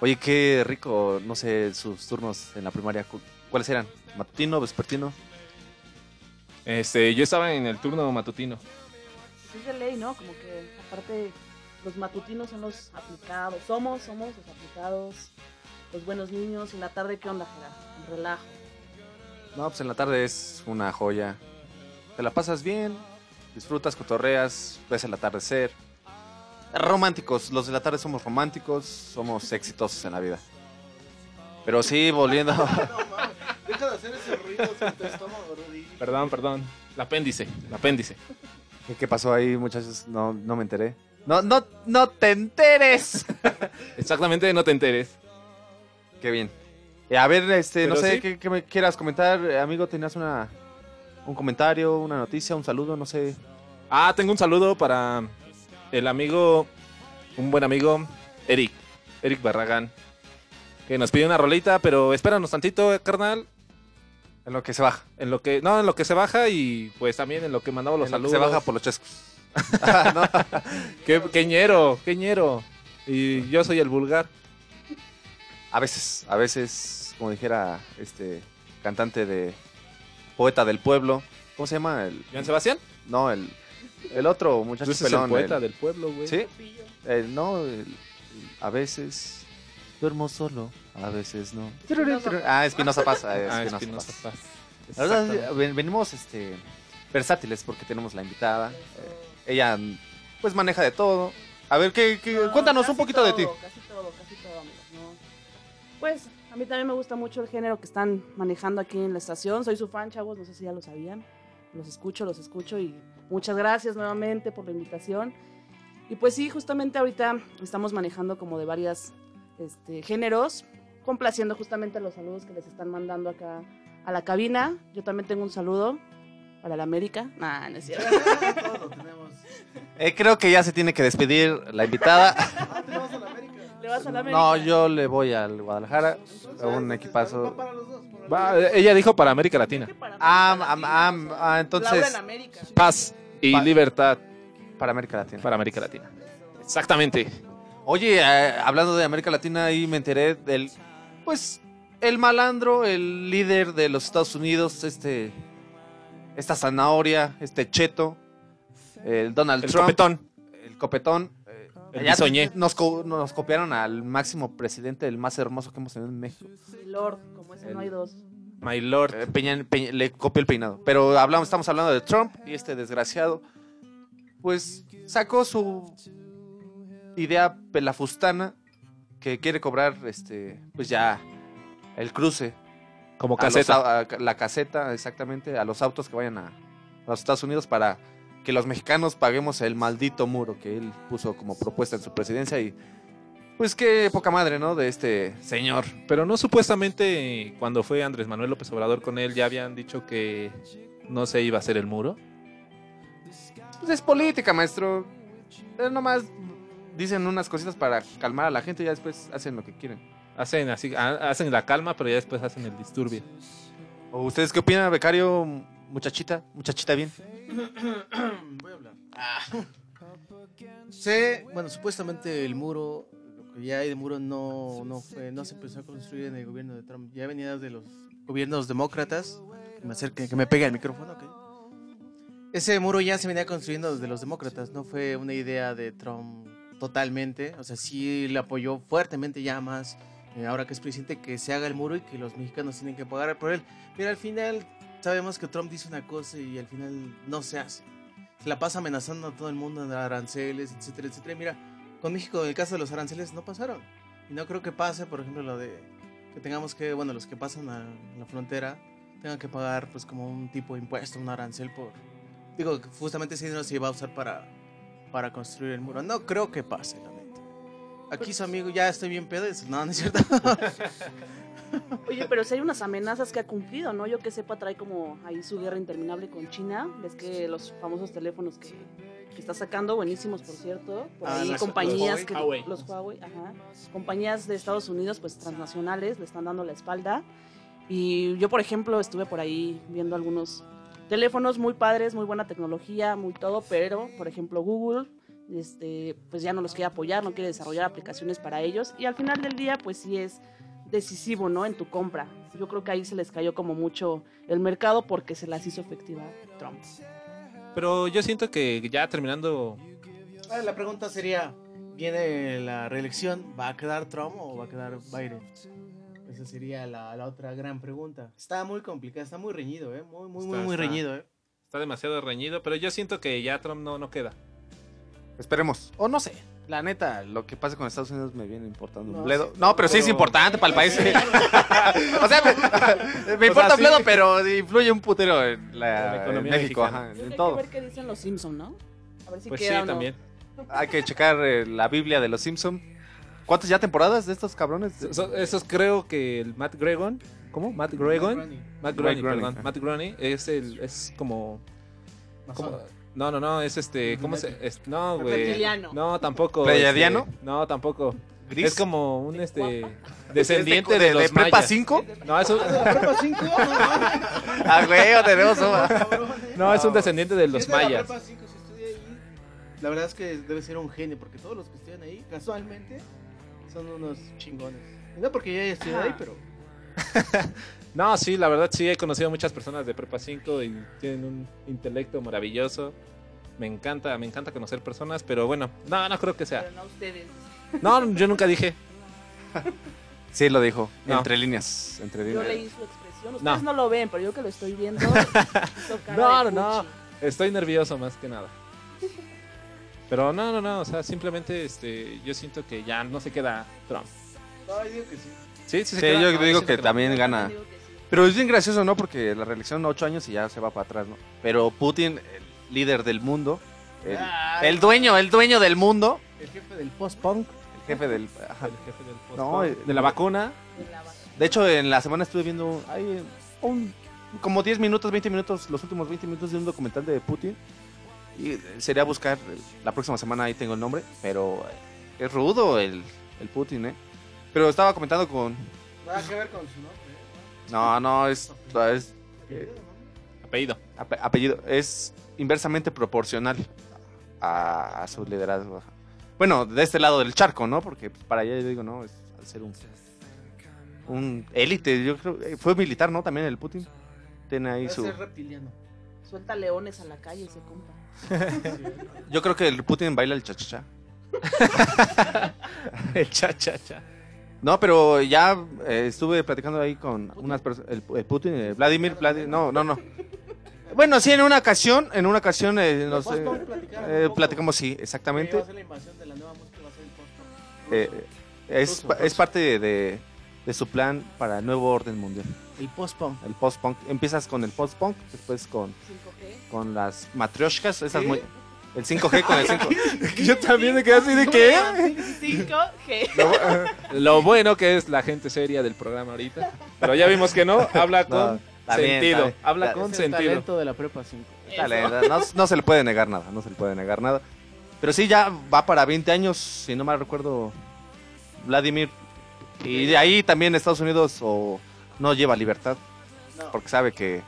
Oye, qué rico, no sé, sus turnos en la primaria. cu- ¿Cuáles eran? ¿Matutino, vespertino? Este, yo estaba en el turno matutino. Es de ley, ¿no? Como que aparte los matutinos son los aplicados. Somos, somos los aplicados, los buenos niños. ¿Y en la tarde qué onda, Jera? Un relajo. No, pues en la tarde es una joya. Te la pasas bien, disfrutas, cotorreas, ves el atardecer. Románticos, los de la tarde somos románticos, somos exitosos en la vida. Pero sí, volviendo. Deja de hacer ese ruido en tu estómago, Rudy. Perdón, perdón. El apéndice, el apéndice. ¿Qué, qué pasó ahí, muchachos? No, no me enteré. No, no, no te enteres. Exactamente, no te enteres. Qué bien. Eh, a ver, este, no sé sí. ¿qué, qué me quieras comentar, Eh, amigo. Tenías una, un comentario, una noticia, un saludo, no sé. Ah, tengo un saludo para el amigo, un buen amigo, Eric. Eric Barragán. Que nos pide una rolita, pero espéranos tantito, eh, carnal. En lo que se baja. En lo que, no, en lo que se baja y pues también en lo que mandamos los En lo que saludos. se baja por los chescos. Ah, no. Qué, qué ñero, qué ñero. Y yo soy el vulgar. A veces, a veces, como dijera este cantante de Poeta del Pueblo. ¿Cómo se llama? El, ¿Joan Sebastián? no, el, el otro muchacho el pelón. poeta el- del pueblo, güey. ¿Sí? El- no, el- a veces duermo solo, a veces no. Ah, Espinosa Paz. ah, Ah, Espinosa Paz. Paz. La verdad, venimos este, versátiles porque tenemos la invitada. Eh, ella pues maneja de todo. A ver, ¿qué, qué- No, cuéntanos un poquito de ti. todo, Casi todo, casi todo, amigos. ¿no? Pues a mí también me gusta mucho el género que están manejando aquí en la estación. Soy su fan, chavos, no sé si ya lo sabían. Los escucho, los escucho y muchas gracias nuevamente por la invitación. Y pues sí, justamente ahorita estamos manejando como de varias este, géneros, complaciendo justamente los saludos que les están mandando acá a la cabina. Yo también tengo un saludo para la América. Nah, no es cierto. Todos lo tenemos. Eh, creo que ya se tiene que despedir la invitada. Ah, tenemos a la América. ¿Le vas a la América? No, yo le voy al Guadalajara. A un equipazo. Para los dos. Va, ella dijo para América Latina. Para Ah, América ah, Latina, ah, ah, Laura entonces, en América. Paz y Pa- libertad para América Latina. para América Latina. Exactamente. Oye, eh, hablando de América Latina, ahí me enteré del, pues, el malandro, el líder de los Estados Unidos, este, esta zanahoria, este cheto, el Donald El Trump. copetón. El copetón. El ya bisoñé. Nos, co- nos copiaron al máximo presidente, el más hermoso que hemos tenido en México. Mi Lord, como ese no hay dos. My Lord. Eh, Peña- Peña- le copió el peinado. Pero hablamos, estamos hablando de Trump y este desgraciado, pues sacó su idea pelafustana que quiere cobrar, este, pues ya el cruce. Como a los caseta. a la caseta, exactamente, a los autos que vayan a, a los Estados Unidos para que los mexicanos paguemos el maldito muro que él puso como propuesta en su presidencia y pues qué poca madre, ¿no? De este señor. Pero no supuestamente cuando fue Andrés Manuel López Obrador con él ya habían dicho que no se iba a hacer el muro. Pues es política, maestro. Eh, nomás dicen unas cositas para calmar a la gente y ya después hacen lo que quieren. Hacen así, ha- hacen la calma, pero ya después hacen el disturbio. ¿O ustedes qué opinan, becario? Muchachita, muchachita bien. Voy a hablar. Sí, bueno, supuestamente el muro, lo que ya hay de muro no, no, fue, no se empezó a construir en el gobierno de Trump. Ya venía de los gobiernos demócratas. Que me acerque, que me pegue el micrófono, ok. Ese muro ya se venía construyendo desde los demócratas, no fue una idea de Trump totalmente. O sea, sí le apoyó fuertemente ya más, eh, ahora que es presidente, que se haga el muro y que los mexicanos tienen que pagar por él. Pero al final sabemos que Trump dice una cosa y al final no se hace. Se la pasa amenazando a todo el mundo de aranceles, etcétera, etcétera. Y Mira, con México, en el caso de los aranceles, no pasaron. Y no creo que pase, por ejemplo, lo de que tengamos que, bueno, los que pasan a la frontera tengan que pagar, pues, como un tipo de impuesto, un arancel por. Digo, justamente ese dinero se iba a usar para, para construir el muro. No creo que pase, la. Aquí su amigo, ya estoy bien pedo. No, no es cierto. Oye, pero si hay unas amenazas que ha cumplido, ¿no? Yo que sepa, trae como ahí su guerra interminable con China. Ves que los famosos teléfonos que, que está sacando, buenísimos por cierto. Por Ah, ahí las- compañías los que. Huawei. Los Huawei, ajá. Compañías de Estados Unidos, pues transnacionales, le están dando la espalda. Y yo, por ejemplo, estuve por ahí viendo algunos teléfonos muy padres, muy buena tecnología, muy todo, pero, por ejemplo, Google. Este, pues ya no los quiere apoyar, no quiere desarrollar aplicaciones para ellos y al final del día pues sí es decisivo, ¿no? En tu compra. Yo creo que ahí se les cayó como mucho el mercado porque se las hizo efectiva Trump. Pero yo siento que ya terminando. La pregunta sería: ¿viene la reelección? ¿Va a quedar Trump o va a quedar Biden? Esa sería la, la otra gran pregunta. Está muy complicada, está muy reñido, ¿eh? Muy, muy, muy, Está- muy está- reñido, ¿eh? Está demasiado reñido, pero yo siento que ya Trump no, no queda. Esperemos. O no sé. La neta, lo que pase con Estados Unidos me viene importando un bledo. sí, No, pero sí es importante para el país. o sea, me, me O importa sea, un bledo, sí. pero influye un putero en la, en economía México, mexicana. ajá, Hay en que todo. ver qué dicen los Simpson, ¿no? A ver si Pues sí, queda o no. también. Hay que checar eh, la Biblia de los Simpson. ¿Cuántas ya temporadas de estos cabrones? So- esos creo que el Matt Gregon. ¿Cómo? Matt Gregon. Groening. Matt Groening, perdón. Matt Groening es el es como- no, no, no, es este, ¿cómo se es- no, güey. Reptiliano. No, tampoco. ¿Pleiadiano? este, no, tampoco. ¿Gris? Es como un este ¿Es descendiente de, de, de, los Prepa mayas. 5? No, es un, ¿Prepa 5? Ah, güey, tenemos no, es un descendiente de los Es de la mayas. Prepa 5, si estudia ahí, La verdad es que debe ser un genio, porque todos los que estudian ahí, casualmente, son unos chingones. No porque yo haya estudiado ahí, pero No, sí, la verdad sí he conocido a muchas personas de Prepa 5 y tienen un intelecto maravilloso. Me encanta, me encanta conocer personas, pero bueno, no, no creo que sea. Pero no ustedes. No, yo nunca dije. Sí, lo dijo. No. Entre líneas. Entre Yo líneas. leí su expresión. Ustedes No. no, lo ven, pero yo que lo estoy viendo. No, no, no. Estoy nervioso más que nada. Pero no, no, no, o sea, simplemente este, yo siento que ya no se queda Trump. no, yo digo que sí. Sí, sí, se Sí, queda. yo No, digo que no. también Yo gana. Pero es bien gracioso, ¿no? Porque la reelección ocho años y ya se va para atrás, ¿no? Pero Putin, el líder del mundo, el, Ay, el dueño, el dueño del mundo, el jefe del post-punk. el jefe del... ajá. El jefe del post- No, de la vacuna. De la vaca. De hecho, en la semana estuve viendo hay un, como 10 minutos, 20 minutos, los últimos 20 minutos de un documental de Putin. Y sería buscar, eh, la próxima semana ahí tengo el nombre, pero eh, es rudo el, el Putin, ¿eh? Pero estaba comentando con... Nada que ver con su nombre. No, no, es, es ¿eh? Apellido. ape- apellido, es inversamente proporcional a, a su liderazgo. Bueno, de este lado del charco, ¿no? Porque para allá yo digo, no, es al ser un un élite, yo creo, eh, fue militar, ¿no? También el Putin. Tiene ahí Debe su ser reptiliano. Suelta leones a la calle ese compa. Yo creo que el Putin baila el cha-cha-cha. El cha, cha, cha. No, pero ya eh, estuve platicando ahí con unas personas, el, el Putin, eh, Vladimir, Vladi- no, no, no. Bueno, sí, en una ocasión, en una ocasión eh, nos, Post-punk eh, eh, platicamos, sí, exactamente. Va a ser la invasión de la nueva música, va a ser el post-punk. Eh, es, es parte de, de- de su plan para el nuevo orden mundial. El post-punk. El post-punk. Empiezas con el post-punk, después con, 5G. con las matrioshkas, esas muy... El 5G con el 5 Yo también me quedé así de qué. 5G. Lo bueno que es la gente seria del programa ahorita. Pero ya vimos que no, habla con No, está bien, sentido. está bien. Habla con Es el sentido. talento de la prepa 5. Dale, no, no se le puede negar nada, no se le puede negar nada. Pero sí, ya va para 20 años, si no mal recuerdo, Vladimir. Y de ahí también Estados Unidos o no lleva libertad, porque sabe que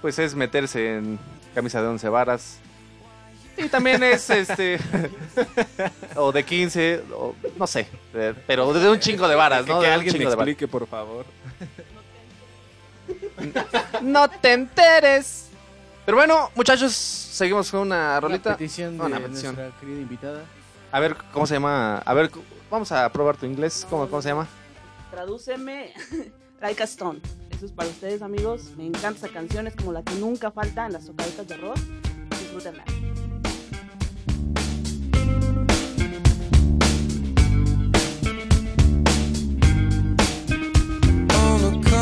pues es meterse en camisa de once varas. Y también es este. o de 15, no sé. Pero de un chingo de varas, ¿no? Que, de alguien me explique, por favor. no te enteres. Pero bueno, muchachos, seguimos con una rolita. Una petición de una petición. nuestra querida invitada. A ver, ¿cómo se llama? A ver, vamos a probar tu inglés. ¿Cómo, cómo se llama? Tradúceme Like a Stone. Eso es para ustedes, amigos. Me encantan esas canciones como la que nunca falta en las tocaditas de arroz. Disfrútenla.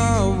Oh.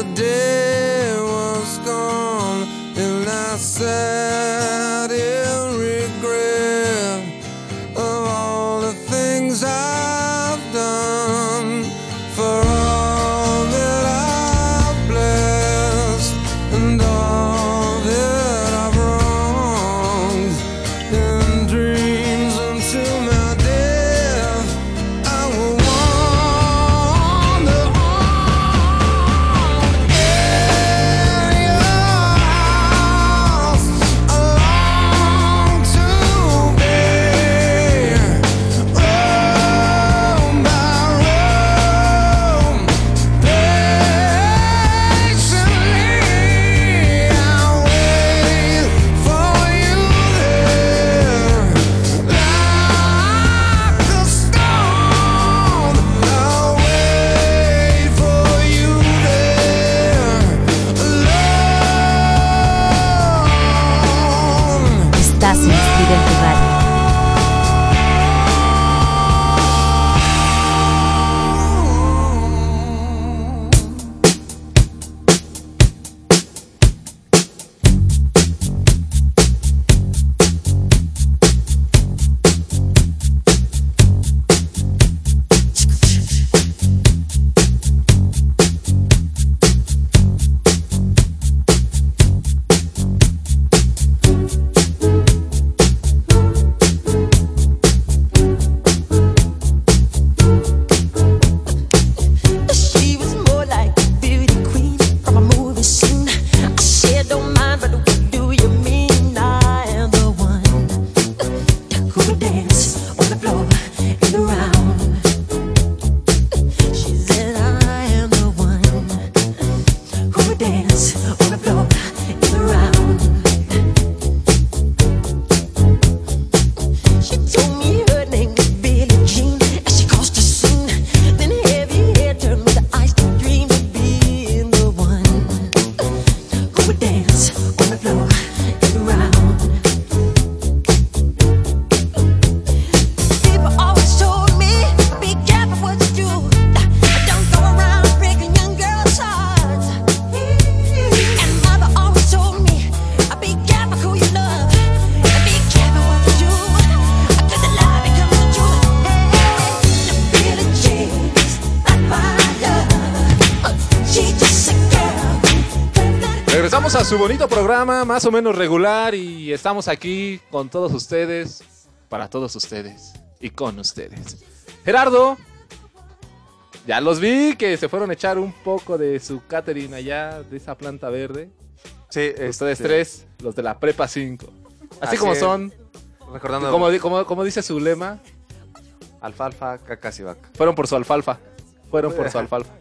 Su bonito programa, más o menos regular, y estamos aquí con todos ustedes, para todos ustedes y con ustedes. Gerardo, ya los vi que se fueron a echar un poco de su catering allá, de esa planta verde. Sí, Ustedes este, tres, los de la Prepa 5. Así, Así como es. son, Recordando como, como- como dice su lema, alfalfa, cacas y vaca. fueron por su alfalfa. Fueron por su alfalfa.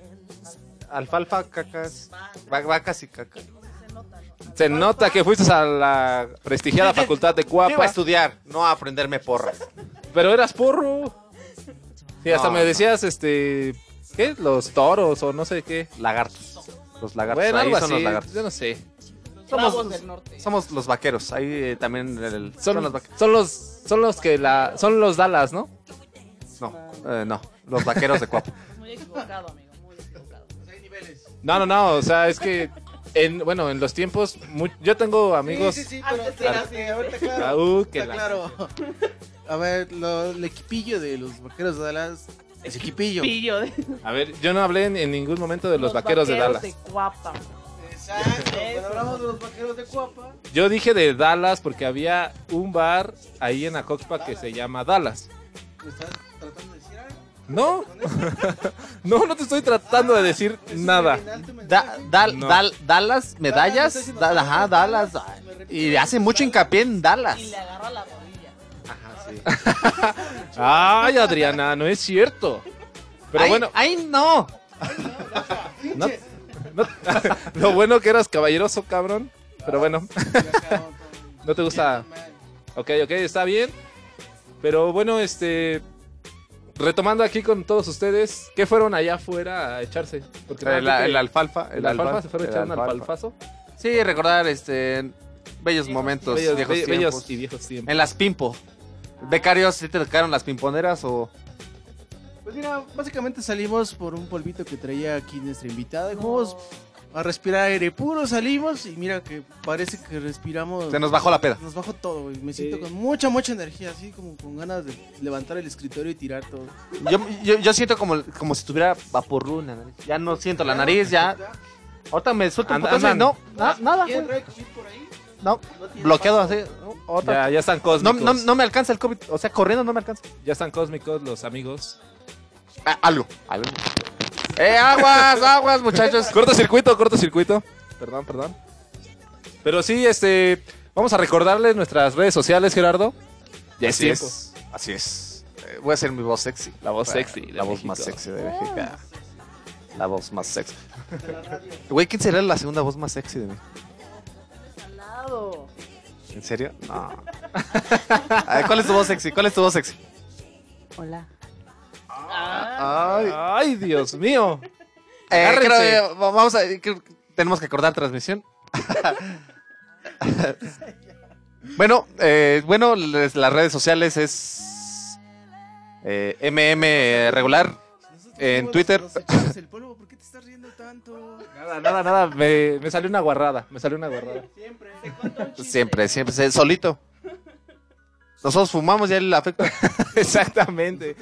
Alfalfa, cacas, va- vacas y cacas. Se nota que fuiste a la prestigiada facultad de Yo iba a Cuapa, estudiar, no a aprenderme porras. pero eras porro. Y hasta No, me decías, este, ¿qué? Los toros o no sé qué. Lagartos. Los lagartos. Bueno, ahí algo son así, los lagartos. yo no sé. Somos, del norte. somos los vaqueros. Ahí eh, también el- Son, son los vaqueros. son los son los que la son los Dallas, ¿no? No, eh, no. Los vaqueros de Cuapa. Muy equivocado, amigo, muy equivocado. No, no, no, o sea, es que en bueno, en los tiempos yo tengo amigos Sí, sí, sí, pero era así, sí, ahorita claro. Ah, uh, que está la- claro. A ver, lo- el equipillo de los vaqueros de Dallas es equipillo. De A ver, yo no hablé en, en ningún momento de los, vaqueros, de Dallas. de Guapa. Exacto. Cuando hablamos de los vaqueros de Cuapa. Yo dije de Dallas porque había un bar ahí en Acoxpa que se llama Dallas. ¿Me estás No, no, no te estoy tratando de decir nada. Da- dal- No. dal- Dallas, medallas. Dallas, Dal- ajá, Dallas. Y hace mucho hincapié en Dallas. Y le agarra la rodilla. Ajá, sí. Ay, Adriana, no es cierto. Pero Ay, bueno, ¡Ay, no! no- no- lo bueno que eras caballeroso, cabrón. Pero bueno, no te gusta. Ok, ok, está bien. Pero bueno, este. Retomando aquí con todos ustedes, ¿qué fueron allá afuera a echarse? Porque El, nada, el alfalfa. el alfalfa se fueron a el echar un alfalfa. alfalfazo. Sí, recordar este bellos momentos, Bellos, viejos be- tiempos. bellos y viejos tiempos. En las Pimpo. Becarios, ¿sí te tocaron las pimponeras o...? Pues mira, básicamente salimos por un polvito que traía aquí nuestra invitada. y Fuimos a respirar aire puro, salimos y mira que parece que respiramos. Se nos bajó la peda. Nos bajó todo, güey. Me siento Sí. con mucha, mucha energía, así como con ganas de levantar el escritorio y tirar todo. Yo, yo, yo siento como, como si tuviera vaporru en la nariz. Ya no siento la nariz, ya... Ahorita me suelto un andan. no, na- nada, ¿Quién güey. trae COVID por ahí? No, ¿No tiene bloqueado paso? así. no. Ya, ya están cósmicos. no, no me alcanza el COVID. O sea, corriendo no me alcanza. Ya están cósmicos los amigos. Ah, algo. algo. ¡Eh, aguas, aguas, muchachos! Cortocircuito, cortocircuito. Perdón, perdón. Pero sí, este. Vamos a recordarles nuestras redes sociales, Gerardo. Ya es Así tiempo. es. Así es. Eh, voy a hacer mi voz sexy. La voz Ah, sexy de La voz México. más sexy de México. La voz más sexy. Güey, ¿quién será la segunda voz más sexy de México? Salado. ¿En serio? No. A ver, ¿Cuál es tu voz sexy? ¿Cuál es tu voz sexy? Hola. Ay. Ay, Dios mío. Eh, creo vamos a. creo tenemos que acordar transmisión. bueno, eh, bueno, les- las redes sociales es eh, MM regular en Twitter. los echamos el polvo, ¿por qué te estás riendo tanto? Nada, nada, nada. Me, me salió una guarrada. Me salió una guarrada. Siempre. Siempre, siempre, solito. Nosotros fumamos y a él le afecta. Exactamente.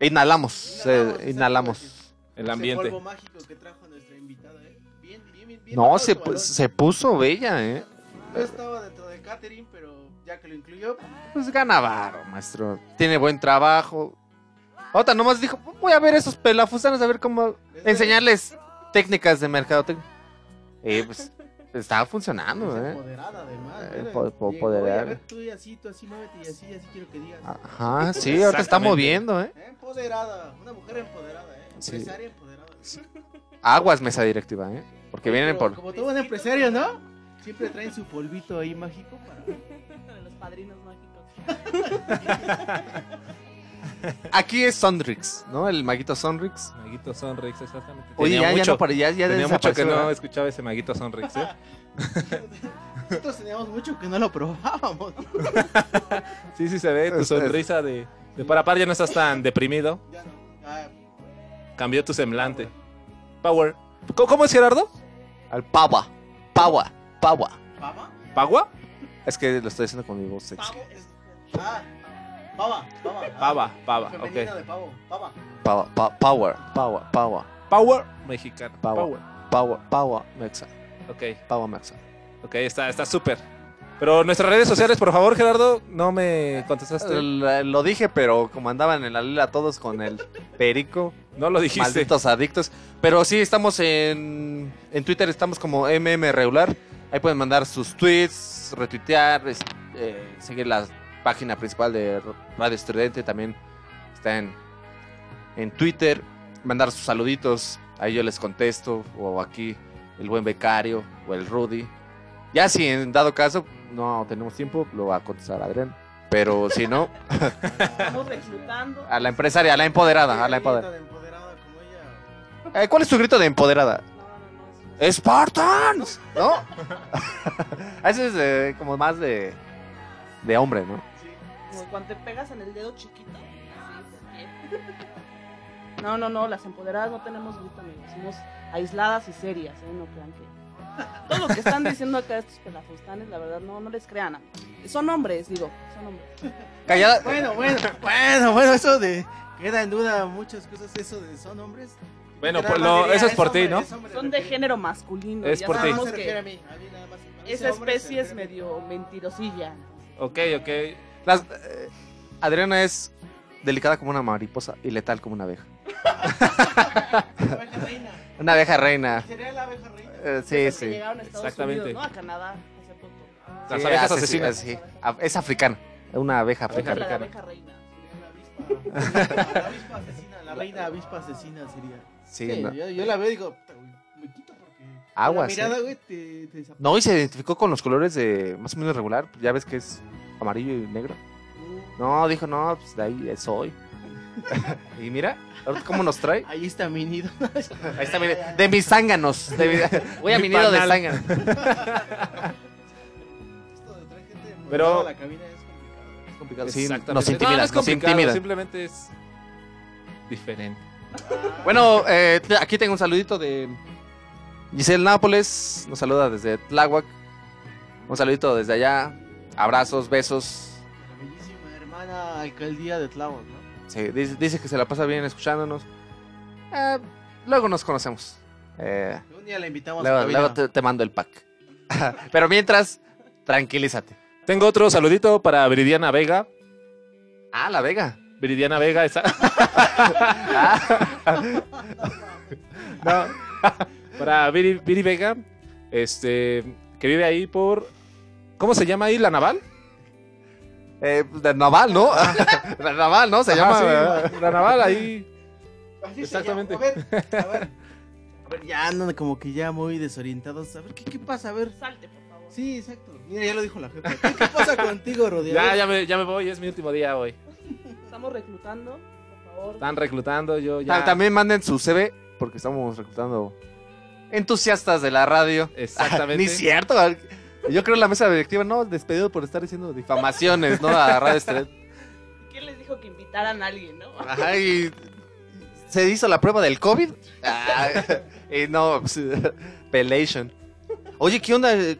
Inhalamos, Inhalamos, eh, inhalamos. El Ese ambiente. polvo mágico que trajo nuestra invitada, ¿eh? Bien, bien, bien. bien No, se, pu- se puso bella, ¿eh? No estaba dentro de catering, pero ya que lo incluyó, Pues gana varo, maestro. Tiene buen trabajo. Otra nomás dijo, voy a ver esos pelafustanos a ver cómo enseñarles técnicas de mercadotecnia. Y pues está funcionando, es ¿eh? empoderada además. Eh, po- po- llegó, poderar. "Oye, A ver, tú y así, tú así, muévete y así, así quiero que digas. Ajá, sí, ahorita está moviendo, ¿eh? Empoderada, una mujer empoderada, ¿eh? Sí. Empresaria empoderada. Aguas mesa directiva, ¿eh? Porque vienen Pero por... Como todo buen empresario, ¿no? Siempre traen su polvito ahí mágico para... De los padrinos mágicos. Aquí es Sonrix, ¿no? El maguito Sonrix. Maguito Sonrix, exactamente. Oye, Tenía ya, ya mucho, no, pare- ya, ya tenía mucho que no escuchaba ese Maguito Sonrix, ¿eh? Nosotros teníamos mucho que no lo probábamos. Sí, sí se ve tu sonrisa de, de para par, ya no estás tan deprimido. Ya no. Ah, Cambió tu semblante. Power. ¿Cómo, cómo es Gerardo? Al Pawa. Pawa. Pawa. ¿Pava? ¿Pagua? Es que lo estoy diciendo con mi voz sexy. Pavo es... Ah, pava, pava. Pava, pava, ok. de pavo, pava. Pawa, pa- power. Power. Power. Power mexicano. Power. Power. Power. Power. Mexa. Ok, Power Mexa. ok, está está súper. Pero nuestras redes sociales, por favor, Gerardo, no me contestaste. L- Lo dije, pero como andaban en la lela todos con el perico, No lo dijiste. malditos adictos. Pero sí, estamos en, en Twitter, estamos como MM Regular. Ahí pueden mandar sus tweets, retuitear, eh, seguir la página principal de Radio Estridente. También está en, en Twitter. Mandar sus saluditos, ahí yo les contesto. O aquí el buen becario o el Rudy. Ya si en dado caso no tenemos tiempo, lo va a contestar Adrián. Pero si no, Estamos reclutando. a la empresaria, a la empoderada, a la empoderada. Eh, ¿Cuál es tu grito de empoderada? ¡Spartans! ¿No? Ese es eh, como más de, de hombre, ¿no? Como cuando te pegas en el dedo chiquito. No, no, no, las empoderadas no tenemos grito, amigos. Somos aisladas y serias, ¿eh? No crean que. Todo lo que están diciendo acá estos pelafustanes, la verdad, no, no les crean. amigos. Son hombres, digo, son hombres. Callada. Bueno, bueno, bueno, bueno, eso de... Queda en duda muchas cosas, eso de son hombres. Bueno, por lo- eso es por ti, ¿no? hombre, Son de género masculino. Es ya por ti. Nada más sabemos se refiere a que mí, a mí nada más. Cuando dice esa especie es medio mentirosilla. Ok, ok. Las- eh, Adriana es delicada como una mariposa y letal como una abeja. La abeja reina. Una abeja reina. ¿Sería la abeja reina? Eh, sí, que sí. llegaron a Estados Exactamente. Unidos, ¿no? A Canadá hace poco. Las Sí, abejas hace- asesinas. sí, a- Es africana. Una abeja la africana. de abeja reina. Sería la avispa. La avispa asesina, la reina avispa asesina sería. Sí, Sí, no. yo, yo la veo y digo, "Puta, güey, me quito porque. Aguas, La mirada, eh. güey, te, te desaparece. No, y se identificó con los colores de más o menos regular. Ya ves que es amarillo y negro. No, dijo, no, pues de ahí soy. y mira, ahorita cómo nos trae. Ahí está mi nido. Ahí está, mire, de mis zánganos. de mi- voy a Mi mi nido de panal. zánganos. Esto de traer gente Pero- la cabina es complicado. Sí, Exactamente. nos No, intimida, no es nos complicado, intimida. simplemente es diferente. Bueno, eh, aquí tengo un saludito de Giselle Nápoles. Nos saluda desde Tláhuac. Un saludito desde allá. Abrazos, besos. La bellísima hermana alcaldía de Tláhuac, ¿no? Sí, dice, dice que se la pasa bien escuchándonos. Eh, luego nos conocemos. Eh, Un día la invitamos luego a luego te, te mando el pack. Pero mientras, tranquilízate. Tengo otro saludito para Viridiana Vega. Ah, la Vega. Viridiana Vega está. no. Para Viri, Viri Vega, este, que vive ahí por. ¿Cómo se llama ahí? ¿La Naval? Eh, de Naval, ¿no? la Naval, ¿no? Se Ajá, llama. sí, la Naval ahí. Así se Exactamente. llama. A ver, a ver. A ver, ya andan como que ya muy desorientados. A ver, ¿qué, qué pasa? A ver. Salte, por favor. Sí, exacto. Mira, ya lo dijo la jefa. ¿Qué, qué pasa contigo, Rodri? A Ya, ya me, ya me voy, es mi último día hoy. Estamos reclutando, por favor. Están reclutando, yo ya. También manden su CV, porque estamos reclutando entusiastas de la radio. Exactamente. Ni cierto. Yo creo la mesa directiva, no, despedido por estar diciendo difamaciones, ¿no? A Radio Estrella. ¿Quién les dijo que invitaran a alguien, no? Ajá, y se hizo la prueba del COVID. Ah, y no, pues, pelation. Oye, ¿qué onda eh,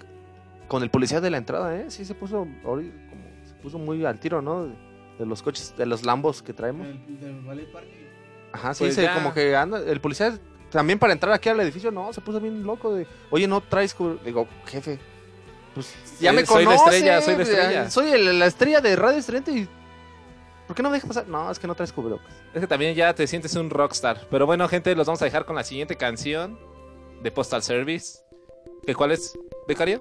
con el policía de la entrada, eh? Sí se puso, como, se puso muy al tiro, ¿no? De, los coches, de los lambos que traemos. Del- parking. Ajá, sí, Pues se, como que anda, el policía también para entrar aquí al edificio, no, se puso bien loco de, oye, no traes, cubre-". digo, jefe, pues ya Soy- me soy la estrella, soy la estrella. soy el- la estrella de Radio Estudiante y, ¿por qué no me dejas pasar? No, es que no traes cubrebocas. Es que también ya te sientes un rockstar. Pero bueno, gente, los vamos a dejar con la siguiente canción de Postal Service. ¿Que cuál es, becario?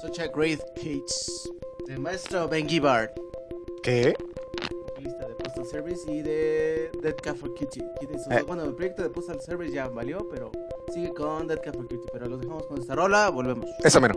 Such a great kids. De maestro Ben Gibbard. ¿Qué? Vocalista de Postal Service y de Dead Cat for Cutie. Eh. Bueno, el proyecto de Postal Service ya valió, pero sigue con Dead Cat for Cutie. Pero los dejamos con esta rola, volvemos. Eso menos.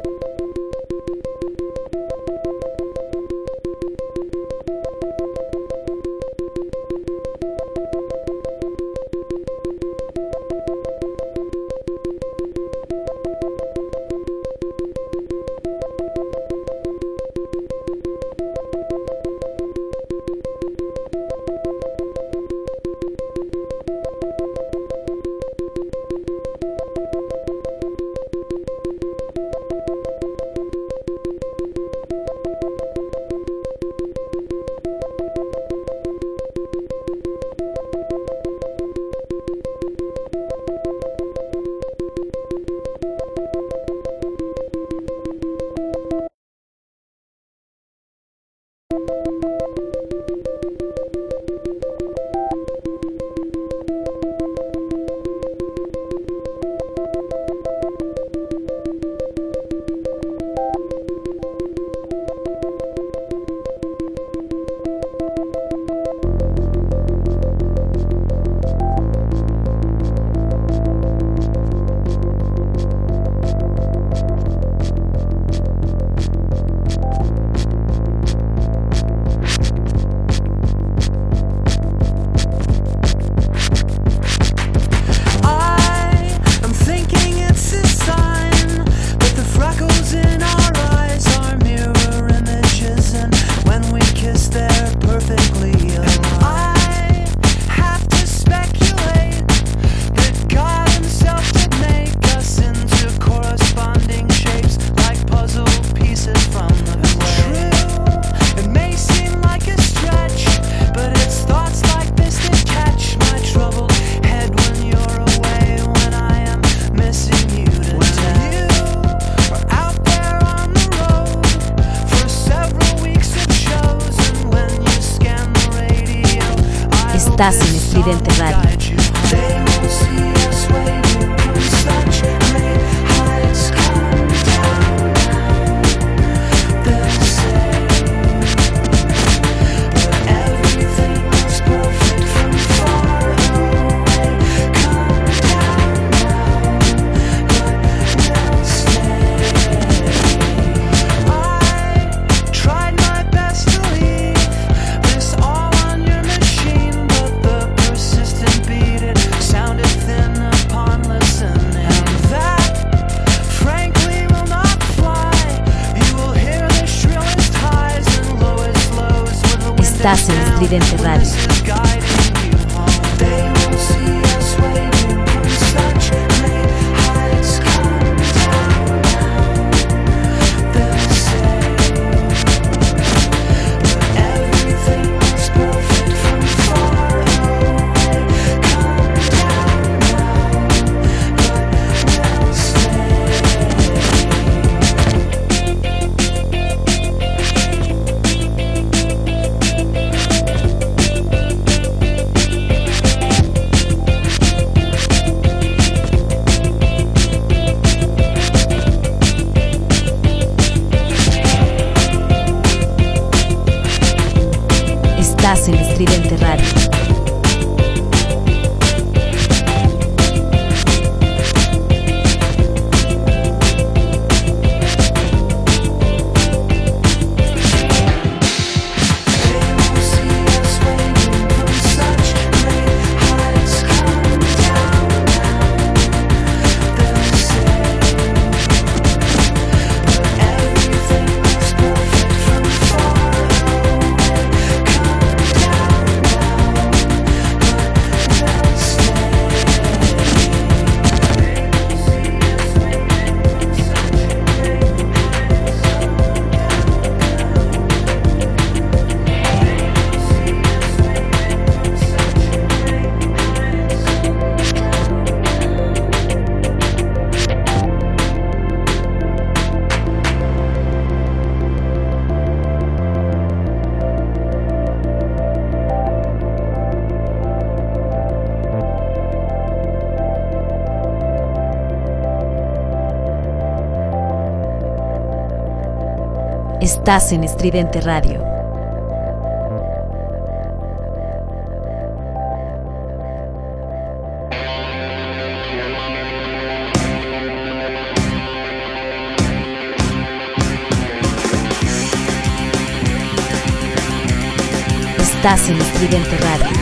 Estás en Estridente Radio. Estás en Estridente Radio.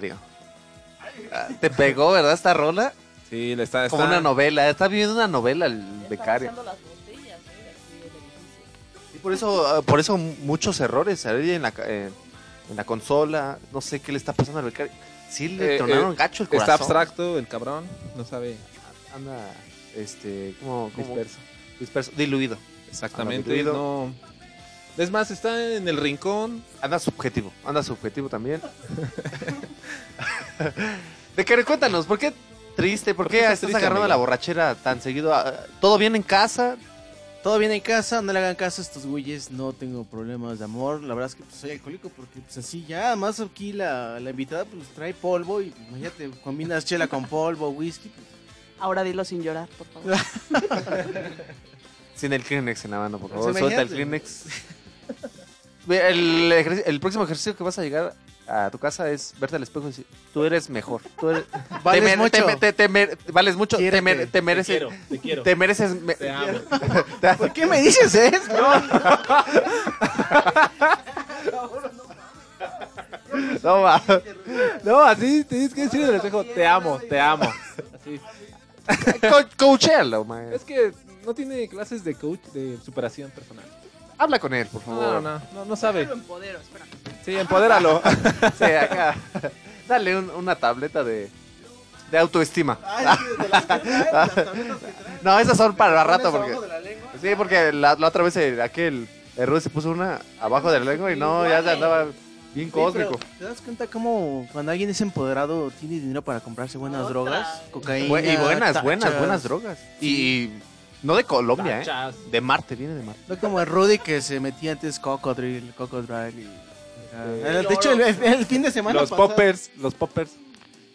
Becario. Ah, ¿Te pegó, verdad, esta rola? Sí, le está, Como está- una novela. Está viviendo una novela el becario. Están vaciando las botellas, ¿eh? Y por eso, ah, por eso muchos errores en la, eh, en la consola. No sé qué le está pasando al becario. Sí le Eh, tronaron eh, gacho el corazón. Está abstracto el cabrón, no sabe Anda, este, ¿cómo, cómo? disperso. Disperso, diluido. Exactamente, diluido. no. Es más, está en el rincón. Anda subjetivo, anda subjetivo también. Becario, cuéntanos, ¿por qué triste? ¿Por ¿Por qué qué estás triste, agarrando amigo? la borrachera tan seguido? Ah, ¿Todo bien en casa? Todo bien en casa, no le hagan caso a estos güeyes, no tengo problemas de amor. La verdad es que pues, soy alcohólico porque pues así ya, además aquí la, la invitada pues trae polvo y imagínate, combinas chela con polvo, whisky. pues, Ahora dilo sin llorar, por favor. Sin el Kleenex en la mano, por Pues favor. Suelta el. Kleenex. El, próximo ejercicio que vas a llegar a tu casa es verte al espejo y decir, tú eres mejor. Tú eres, Vales te mere- mucho. te te- te mere- vales mucho. Te, Quiérete. mere- te mereces. te quiero. Te mereces. me- Te amo. ¿Por qué me dices esto? no, va. No, así tienes que decir en el espejo, te amo, te amo. Así. Co- coachéalo, man. Es que no tiene clases de coach de superación personal. Habla con él, por No, favor. no, no, no sabe. Lo empodero, espera. Sí, empodéralo. Sí, acá. Dale un- una tableta de, de autoestima. No, esas son para rato porque. Sí, porque la, la otra vez eh, aquel error se puso una abajo del lengua y no, ya se andaba bien cósmico. ¿Te das cuenta cómo cuando alguien es empoderado tiene dinero para comprarse buenas drogas? Cocaína. Bu- y buenas, buenas, tachas. buenas drogas. Y, y no de Colombia, ¿eh? De Marte, viene de Marte. No como el Rudy que se metía antes Cocodril, Cocodrile y... El- de hecho, el, el fin de semana Los pasado- poppers, los poppers.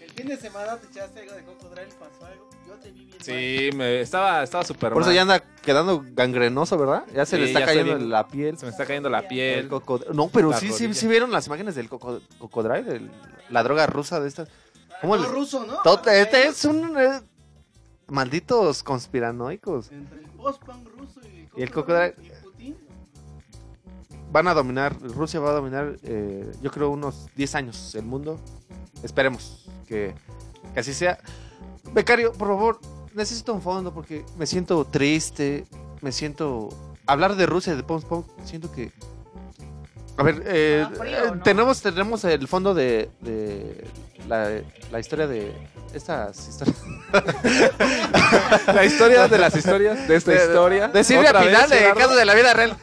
El fin de semana te echaste algo de Cocodrile, pasó algo. Yo te vi bien Sí, me, estaba estaba súper Por eso ya anda quedando gangrenoso, ¿verdad? Ya se Sí, le está cayendo bien. la piel. Se me está cayendo la El piel. No, pero La sí, sí, rodilla. sí vieron las imágenes del coco- cocodrilo, el- la droga rusa de estas. ¿Cómo mal. les- No, ruso, ¿no? Todo- este es un eh, malditos conspiranoicos. Entre el post-punk ruso y Y el Cocodrilo. Van a dominar, Rusia va a dominar, eh, yo creo, unos 10 años el mundo. Esperemos que, que así sea. Becario, por favor, necesito un fondo porque me siento triste, me siento... Hablar de Rusia, de Punk Punk, siento que... A ver, eh, frío, ¿no? tenemos, tenemos el fondo de, de la, la historia de estas historias. La historia de las historias, de esta De- historia. De Silvia Pinal, de Gerardo. casos de la vida real.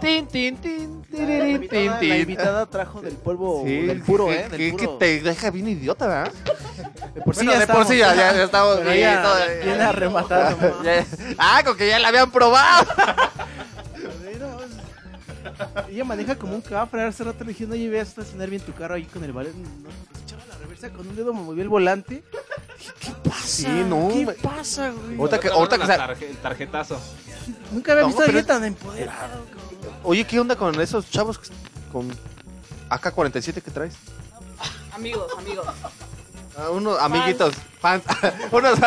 tin, tin, tin, La invitada, la invitada trajo del polvo, Sí, del puro, que, ¿eh? Del que- te deja bien idiota, ¿verdad? De por sí Bueno, ya de por sí ya, ya, ya estamos bien, ya, todo- bien arrematado. ¿no? Ya- ah, con que ya la habían probado. Ella maneja como un cafre. Hace rato le dijeron, oye, ve a estacionar bien tu carro ahí con el balón. No, echaba la reversa con un dedo, me movió el volante. Dije, ¿qué pasa? Sí, no, ¿Qué me- pasa, güey? Ahorita que, Otra ahorita que tarje- el tarjetazo. Nunca había No, visto a pero alguien tan empoderado. cabrón. Oye, ¿qué onda con esos chavos que- con AK-47 que traes? Amigos, amigos. Ah, Unos amiguitos, fans. Unos.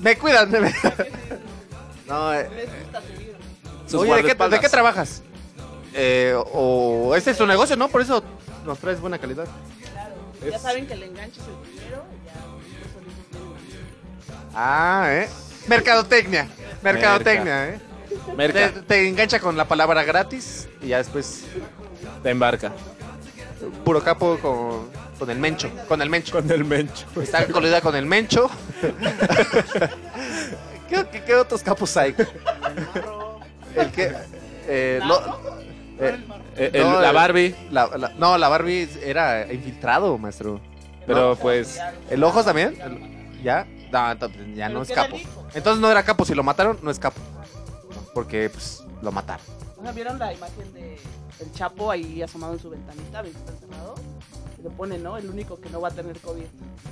me cuidan. no, eh. Sus Oye, ¿de qué, guardaespaldas. ¿de qué trabajas? Eh, o este es tu negocio, ¿no? Por eso nos traes buena calidad. Claro. Ya saben que el enganche es el primero y ya. Ah, ¿eh? Mercadotecnia. Mercadotecnia, ¿eh? Merca, Te, te engancha con la palabra gratis y ya después te embarca. puro capo con, con el mencho. Con el mencho. Con el mencho. Está colida con el mencho. ¿Qué, qué, qué otros capos hay? El que. Eh, lo- eh, Eh, el- No, la el- Barbie, la- la- no, la Barbie era infiltrado, maestro. pero pues ¿El ojos también? El- ¿Ya? No, entonces ya no es capo. Entonces no era capo. Si lo mataron, no es capo. Porque, pues, lo mataron. O sea, ¿vieron la imagen de el Chapo ahí asomado en su ventanita, encerrado? Y le pone, ¿no? El único que no va a tener COVID.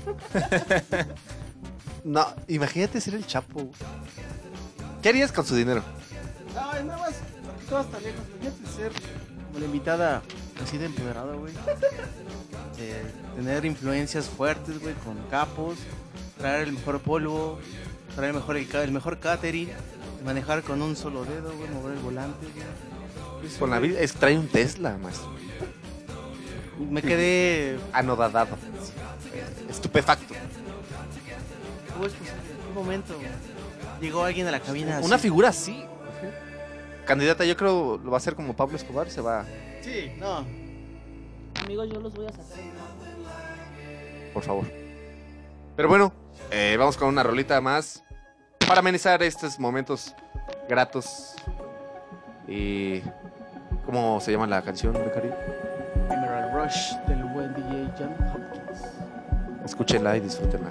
No, imagínate ser el chapo. ¿Qué harías con su dinero? No, es nada más, todo hasta lejos. Imagínate ser como la invitada así de empoderada, güey. Tener influencias fuertes, güey, con capos, traer el mejor polvo, traer el mejor, el, mejor catering, manejar con un solo dedo, güey, mover el volante, güey. Con la vida. Es trae un Tesla, maestro. Me quedé. Anodadado. Estupefacto. ¿Cómo es posible? ¿En qué momento llegó alguien a la cabina? Una así? figura así. Candidata, yo creo lo va a hacer como Pablo Escobar. Se va, Sí, no. Amigos, yo los voy a sacar por favor. Pero bueno, eh, vamos con una rolita más. Para amenizar estos momentos gratos. Y. ¿Cómo se llama la canción, Becario? Emerald Rush del buen DJ John Hopkins. Escúchenla y disfrútenla.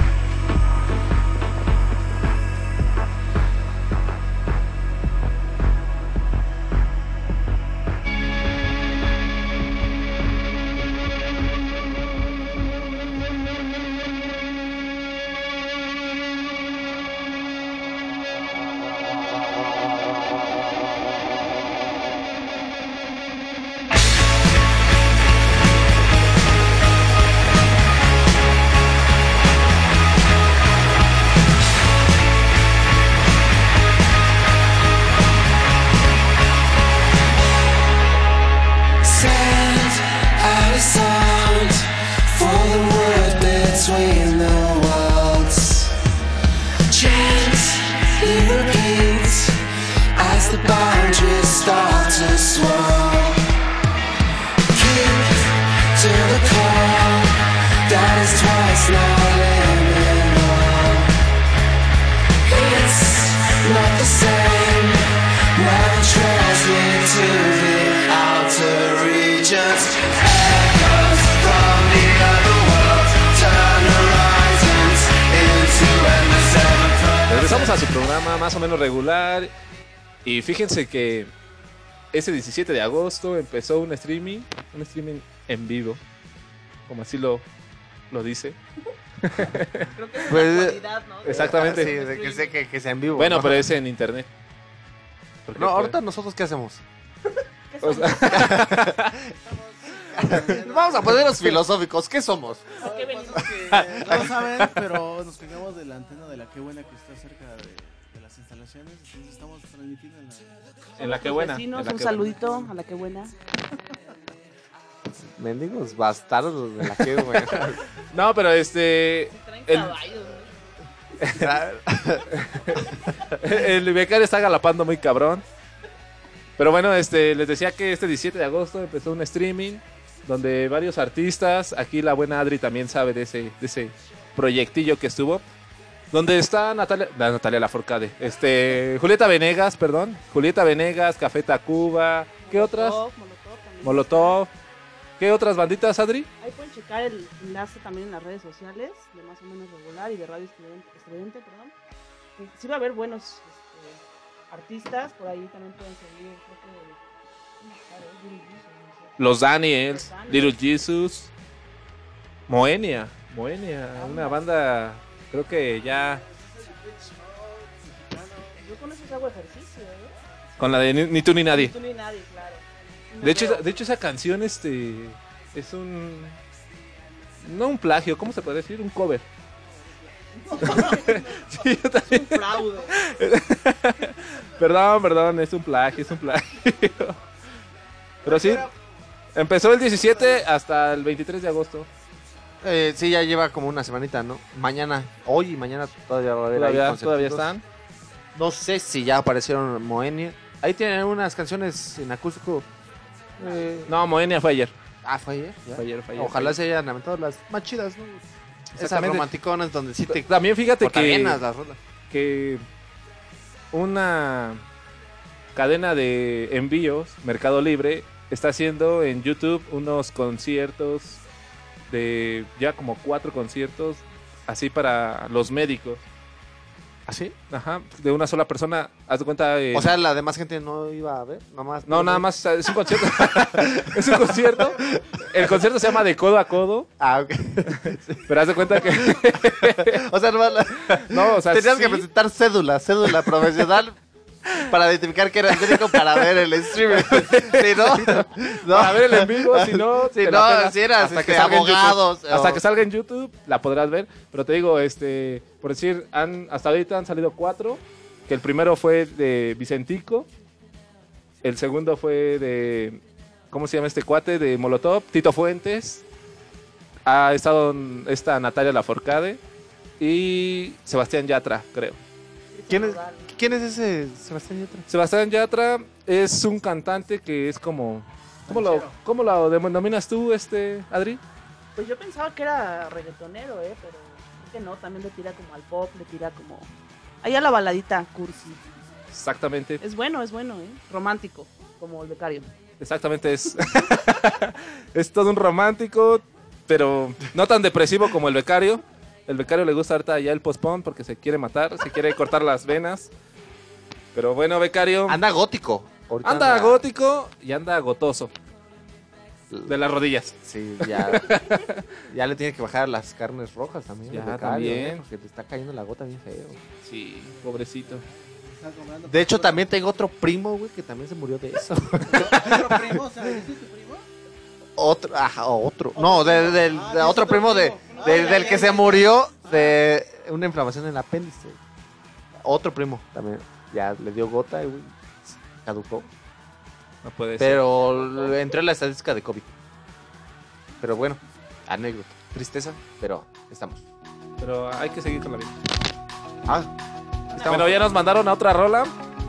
Y fíjense que ese 17 de agosto empezó un streaming, un streaming en vivo, como así lo, lo dice. Creo que es Pues, cualidad, ¿no? Exactamente. Sí, de que sé que, que sea en vivo. Bueno, ¿no? pero es en internet. No, pues, ahorita nosotros qué hacemos? ¿Qué o somos? sea, Vamos a ponernos filosóficos. ¿Qué somos? ¿A qué venimos? No saben, pero nos pegamos de la antena de la que buena que está cerca de, de las instalaciones. Entonces estamos transmitiendo en la. en la que buena. Vecinos, en la un que saludito a la que buena. Mendigos bastardos de la que, buena. No, pero este. Traen El-. El becario está galapando muy cabrón. Pero bueno, este, les decía que este 17 de agosto empezó un streaming donde varios artistas, aquí la buena Adri también sabe de ese, de ese proyectillo que estuvo, donde está Natalia, la Natalia Laforcade, este, Julieta Venegas, perdón, Julieta Venegas, Café Tacuba, ¿qué otras? Molotov, también. Molotov, ¿qué otras banditas, Adri? Ahí pueden checar el enlace también en las redes sociales de más o menos regular y de Radio Estridente, Estridente, perdón. Sí va a haber buenos este, artistas, por ahí también pueden seguir, creo que... Billy Jesus, no sé. Los Daniels, Los Daniels. Little Jesus, Moenia, Moenia, una banda, creo que ya Yo con eso hago ejercicio, ¿eh? con la de Ni, Ni tú ni nadie. Tú ni nadie, claro. Y me De hecho, esa- de hecho esa canción este es un no un plagio, ¿cómo se puede decir? Un cover. sí, yo también. un fraude. Perdón, perdón, es un plagio, es un plagio. Pero sí, empezó el 17 hasta el 23 de agosto. Eh, sí, ya lleva como una semanita, ¿no? Mañana, hoy y mañana todavía va a haber ahí Todavía, concertitos. todavía están. No sé si ya aparecieron Moenia. Ahí tienen unas canciones en acústico. Eh, No, Moenia fue ayer. Ah, fue ayer. ya. Fue ayer, fue ayer, Ojalá fue se hayan aventado las más chidas, ¿no? Esas romanticonas donde sí te También fíjate que, cortavenas las rolas. que una cadena de envíos, Mercado Libre, está haciendo en YouTube unos conciertos de ya como cuatro conciertos así para los médicos. ¿Así? Ajá, de una sola persona. Haz de cuenta. eh, O sea, la demás gente no iba a ver, nomás. no, nada más, es un concierto. es un concierto. El concierto se llama De Codo a Codo, Ah, ok. pero haz de cuenta que. O sea, la- no, o sea, tenías sí, que presentar cédula, cédula profesional para identificar que eras médico para ver el streaming. Si no, no. Para ver el en vivo, si no, Si no, si eras, hasta este, que salga en YouTube. abogados, Hasta que salga en YouTube la podrás ver. Pero te digo, este, por decir, han, hasta ahorita han salido cuatro. Que el primero fue de Vicentico. El segundo fue de. ¿Cómo se llama este cuate? De Molotov. Tito Fuentes. Ha estado esta Natalia Laforcade. Y Sebastián Yatra, creo. ¿Quién es. ¿Quién es ese Sebastián Yatra? Sebastián Yatra es un cantante que es como... ¿Cómo lo, cómo lo denominas tú, este, Adri? Pues yo pensaba que era reggaetonero, ¿eh? Pero creo que no, también le tira como al pop, le tira como... Ahí a la baladita cursi. Exactamente. Es bueno, es bueno, ¿eh? Romántico, como el becario. Exactamente es. es todo un romántico, pero no tan depresivo como el becario. El becario le gusta ahorita ya el postpone porque se quiere matar, se quiere cortar las venas. Pero bueno, becario. Anda gótico. Anda gótico y anda gotoso. De las rodillas. Sí, ya. ya le tiene que bajar las carnes rojas también. Ya, al becario, también. ¿eh? Porque le está cayendo la gota bien feo. Sí, pobrecito. De hecho, también tengo otro primo, güey, que también se murió de eso. ¿Otro primo? O sea, ¿ese es tu primo? otro, ajá, otro. No, de- del- Ah, de otro primo de, Ah, ya, del ya, que ya. se murió de una inflamación en el apéndice. Otro primo también. Ya le dio gota y, güey, caducó. No puede ser. Pero entró en la estadística de COVID. Pero bueno, anécdota. Tristeza, pero estamos. Pero hay que seguir con la vida. Ah, estamos. Bueno, ya nos mandaron a otra rola.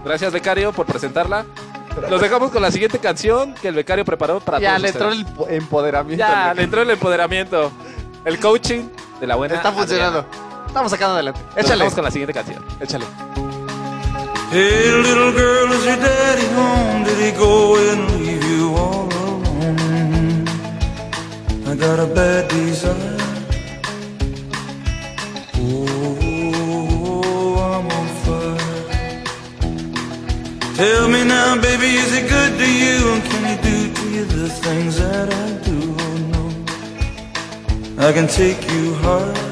Gracias, becario, por presentarla. Los dejamos con la siguiente canción que el becario preparó para ya todos le entró el po- empoderamiento. Ya, le entró el empoderamiento. El coaching de la buena. Está funcionando. Adriana. Estamos sacando adelante. Échale. dejamos con la siguiente canción. Échale. Hey, little girl, is your daddy home? Did he go and leave you all alone? I got a bad desire. Oh, I'm on fire. Tell me now, baby, is he good to you? And can he do to you the things that I do? I can take you high.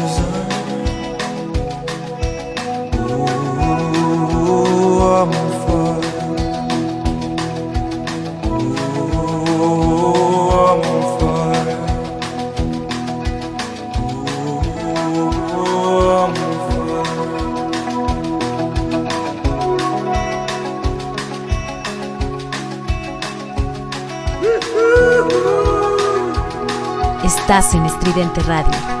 Estridente Radio.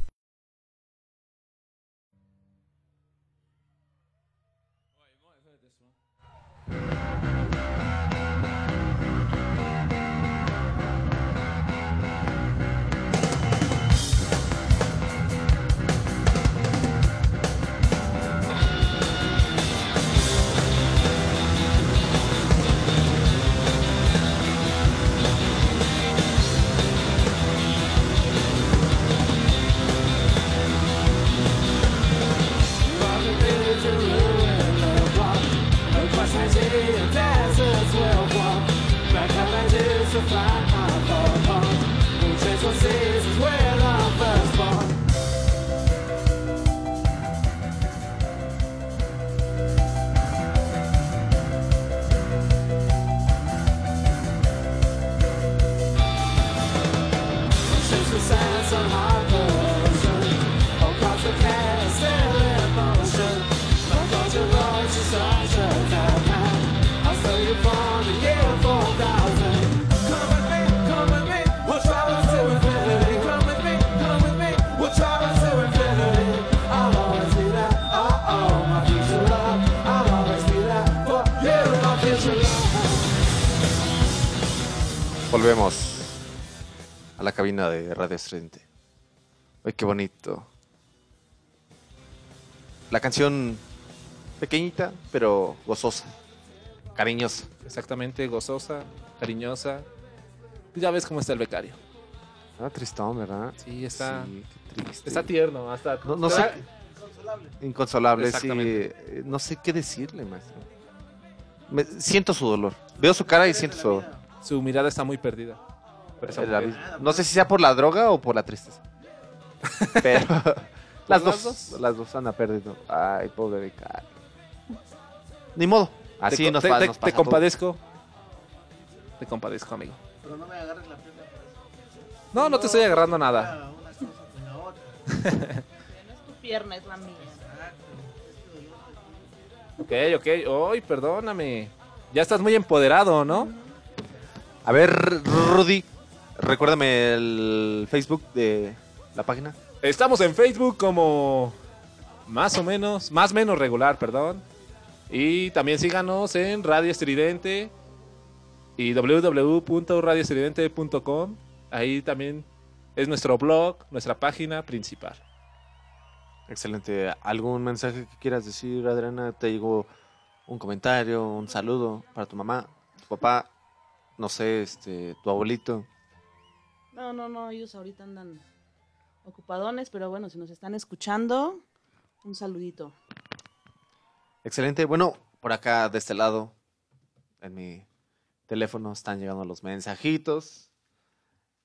Cabina de Radio Estridente. Ay, qué bonito. La canción pequeñita, pero gozosa, cariñosa. Exactamente, gozosa, cariñosa. Ya ves cómo está el becario. Ah, tristón, ¿verdad? Sí, está, Sí, qué triste. está tierno. Hasta No, no te sé. da- Inconsolable, sí. Exactamente. Eh, No sé qué decirle, maestro. Me- siento su dolor. Veo su cara y siento su dolor. Su mirada está muy perdida. No sé si sea por la droga o por la tristeza. Pero las las dos, dos? las dos anda perdido. Ay, pobre becario. Ni modo. Así te, nos, te- pa- te- nos te pasa todos. compadezco. Te compadezco, amigo. Pero no me agarres la pierna para eso. No, no te estoy agarrando nada. Una cosa con la otra. No es tu pierna, es la mía. Ok, ok. Ay, perdóname. Ya estás muy empoderado, ¿no? A ver, Rudy, recuérdame el Facebook de la página. Estamos en Facebook como más o menos, más menos regular, perdón. Y también síganos en Radio Estridente y www.radioestridente.com. Ahí también es nuestro blog, nuestra página principal. Excelente. ¿Algún mensaje que quieras decir, Adriana? Te digo un comentario, un saludo para tu mamá, tu papá, no sé, este, tu abuelito. No, no, no, ellos ahorita andan ocupadones, pero bueno, si nos están escuchando, un saludito. Excelente. Bueno, por acá de este lado, en mi teléfono están llegando los mensajitos.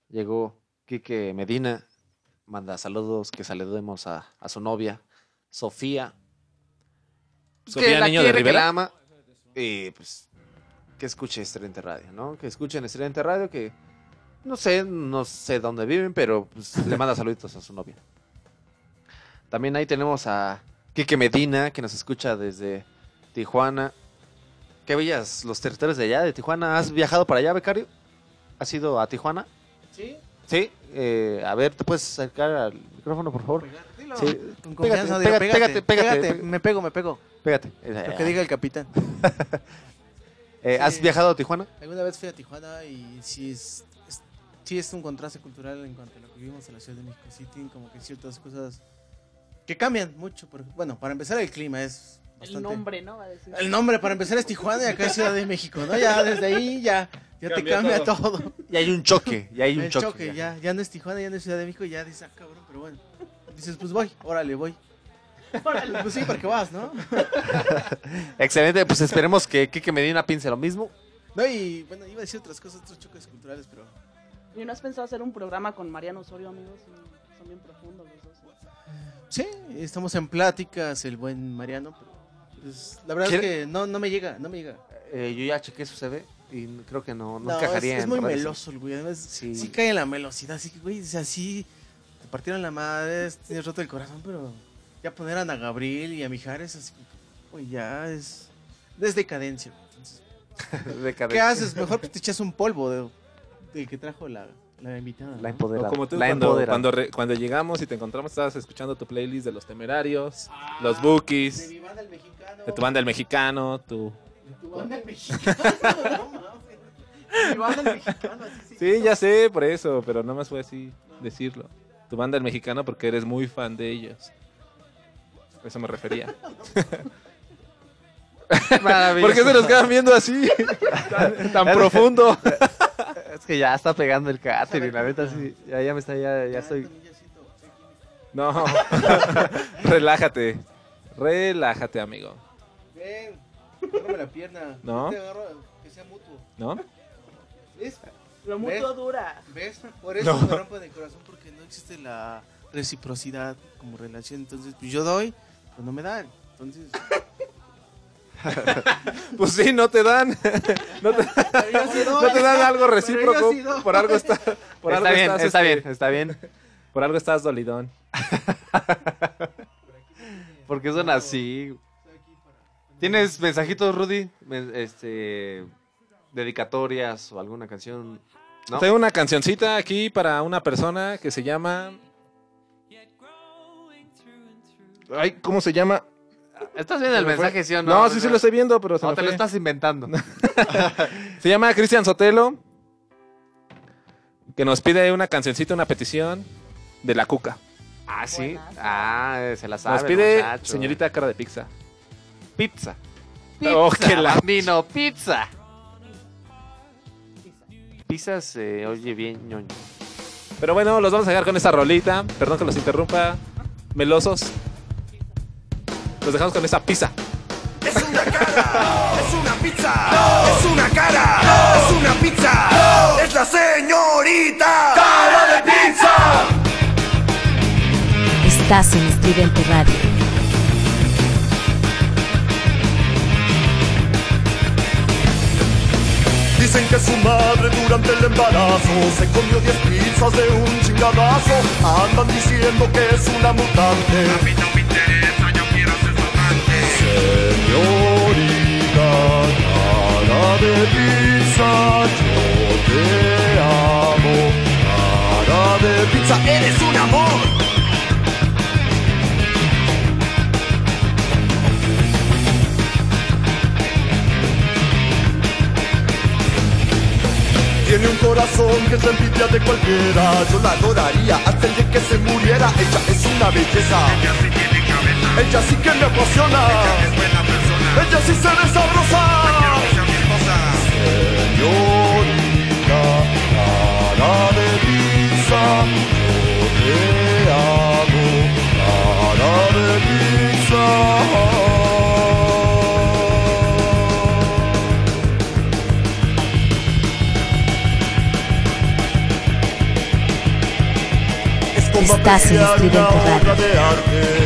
Llegó Quique Medina, manda saludos, que saludemos a, a su novia, Sofía. Sofía Niño de quiere, que Rivera. la ama. Y pues, que escuche Estudiante Radio, ¿no? Que escuchen Estudiante Radio, que no sé, no sé dónde viven, pero pues, le manda saluditos a su novia. También ahí tenemos a Quique Medina, que nos escucha desde Tijuana. ¿Qué bellas los territorios de allá, de Tijuana? ¿Has viajado para allá, becario? ¿Has ido a Tijuana? ¿Sí? Sí. Eh, a ver, ¿te puedes acercar al micrófono, por favor? Dilo. Sí. Con Pégate, confianza, pégate, pégate, pégate, pégate, pégate. Me pego, me pego. Pégate. Lo que diga el capitán. Eh, ¿Has viajado a Tijuana? Alguna vez fui a Tijuana y sí es, es- sí es un contraste cultural en cuanto a lo que vivimos en la Ciudad de México. Sí tienen como que ciertas cosas que cambian mucho. Porque, bueno, para empezar el clima es El bastante... nombre, ¿no? Va a decir. El nombre para empezar es Tijuana y acá es Ciudad de México, ¿no? Ya desde ahí ya, ya te Cambia todo. todo. Y hay un choque, y hay un el choque. choque, ya. ya no es Tijuana, ya no es Ciudad de México, ya dices, ah, cabrón, pero bueno. Dices, pues voy, órale, voy. Órale. Pues sí, porque vas, ¿no? Excelente, pues esperemos que Kike Medina piense lo mismo. No, y bueno, iba a decir otras cosas, otros choques culturales, pero ¿Y no has pensado hacer un programa con Mariano Osorio, amigos? Son- Son bien profundos los dos. sí, estamos en pláticas, el buen Mariano, pero pues, la verdad es ¿Quiere- que no, no me llega, no me llega. Eh, yo ya chequé su CV y creo que no, no, No, encajaría es, es en muy redes. meloso el güey, además Sí. sí. cae en la melosidad, así que güey, o sea, sí, te partieron la madre, tienes roto el corazón, pero ya poner a Ana Gabriel y a Mijares, así que, güey, ya es, es decadencia. Entonces, Decadente. ¿Qué haces? Mejor que te echas un polvo de, del que trajo la, la invitada. La ¿no? empoderada. O como tú la cuando, empoderada. cuando, re- cuando llegamos y te encontramos, estabas escuchando tu playlist de los temerarios, Ah, los De bookies, mi banda el mexicano. de tu banda el mexicano, tu... De tu banda el mexicano. no mames. De Mi banda el mexicano, así sí. Ya sé, por eso, pero no más fue así decirlo. Tu banda el mexicano porque eres muy fan de ellos. A eso me refería. Maravilloso. ¿Por qué se nos quedan viendo así? tan, tan profundo. Es que ya está pegando el catering, la neta sí. Ya, ya me está, ya, ya estoy. No. Relájate. Relájate, amigo. Ven, agárrame la pierna. No. Te agarro, que sea mutuo. ¿No? ¿Ves? Lo ¿Ves? mutuo dura. ¿Ves? Por eso me rompen el corazón, porque no existe la reciprocidad como relación. Entonces, pues yo doy, pero no me dan. Entonces, Pues sí, no te dan. No te, no dan algo recíproco. Por algo está. Por está algo bien, estás, está este, bien, está bien. Por algo estás dolidón. Porque son así. ¿Tienes mensajitos, Rudy? Este. Dedicatorias o alguna canción. ¿No? Tengo una cancioncita aquí para una persona que se llama. Ay, ¿cómo se llama? ¿Estás viendo el mensaje, sí o no? No, sí, sí lo estoy viendo, pero se No, me te lo fue. estás inventando. Se llama Cristian Sotelo. Que nos pide una cancioncita, una petición de la cuca. Ah, sí. Ah, eh, se la sabe. Nos pide muchacho. señorita cara de pizza. Pizza. Oh, Pizza, que la- bambino, pizza. Pizza se oye bien ñoño. Pero bueno, los vamos a dejar con esta rolita. Perdón que los interrumpa, melosos. Los dejamos con esa pizza. Es una cara, es una pizza, es una cara, es una pizza, es la señorita. Cara de pizza. Estás en Estridente Radio. Dicen que su madre durante el embarazo se comió 10 pizzas de un chingadazo. Andan diciendo que es una mutante. A mí no me interesa, eres un amor. Tiene un corazón que la envidia de cualquiera. Yo la adoraría hasta el que se muriera. Ella es una belleza. Ella sí tiene cabeza Ella sí que me apasiona. Ella es Ella sí se ve sabrosa Señorita, cara de pizza Yo te amo Cara de pizza Estás en Estridente Radio.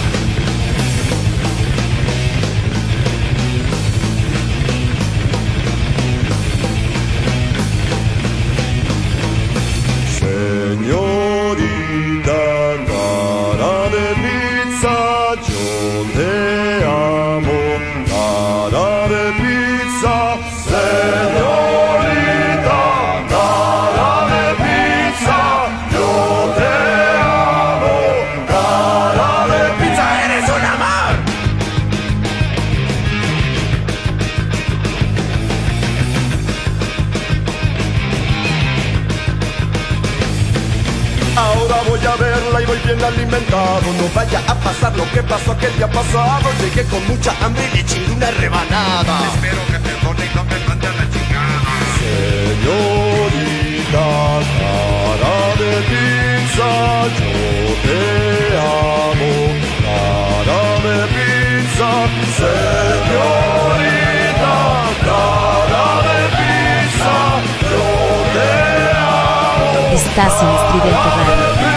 Señorita, cara de pizza, yo te amo. Pasar lo que pasó aquel día pasado. Llegué con mucha hambre y le chingué una rebanada. Espero que perdone y no me mande a la chingada. Señorita, cara de pizza, yo te amo. Cara de pizza, señorita, cara de pizza, yo te amo. Estás en Estridente Radio.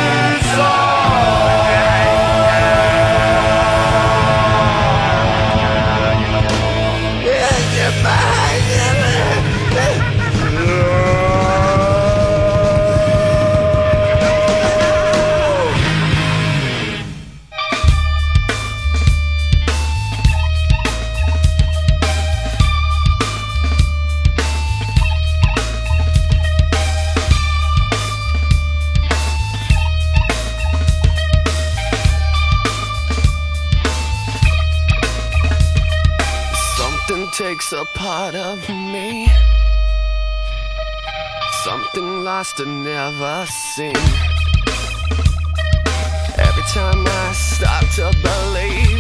to never sing. Every time I stop to believe.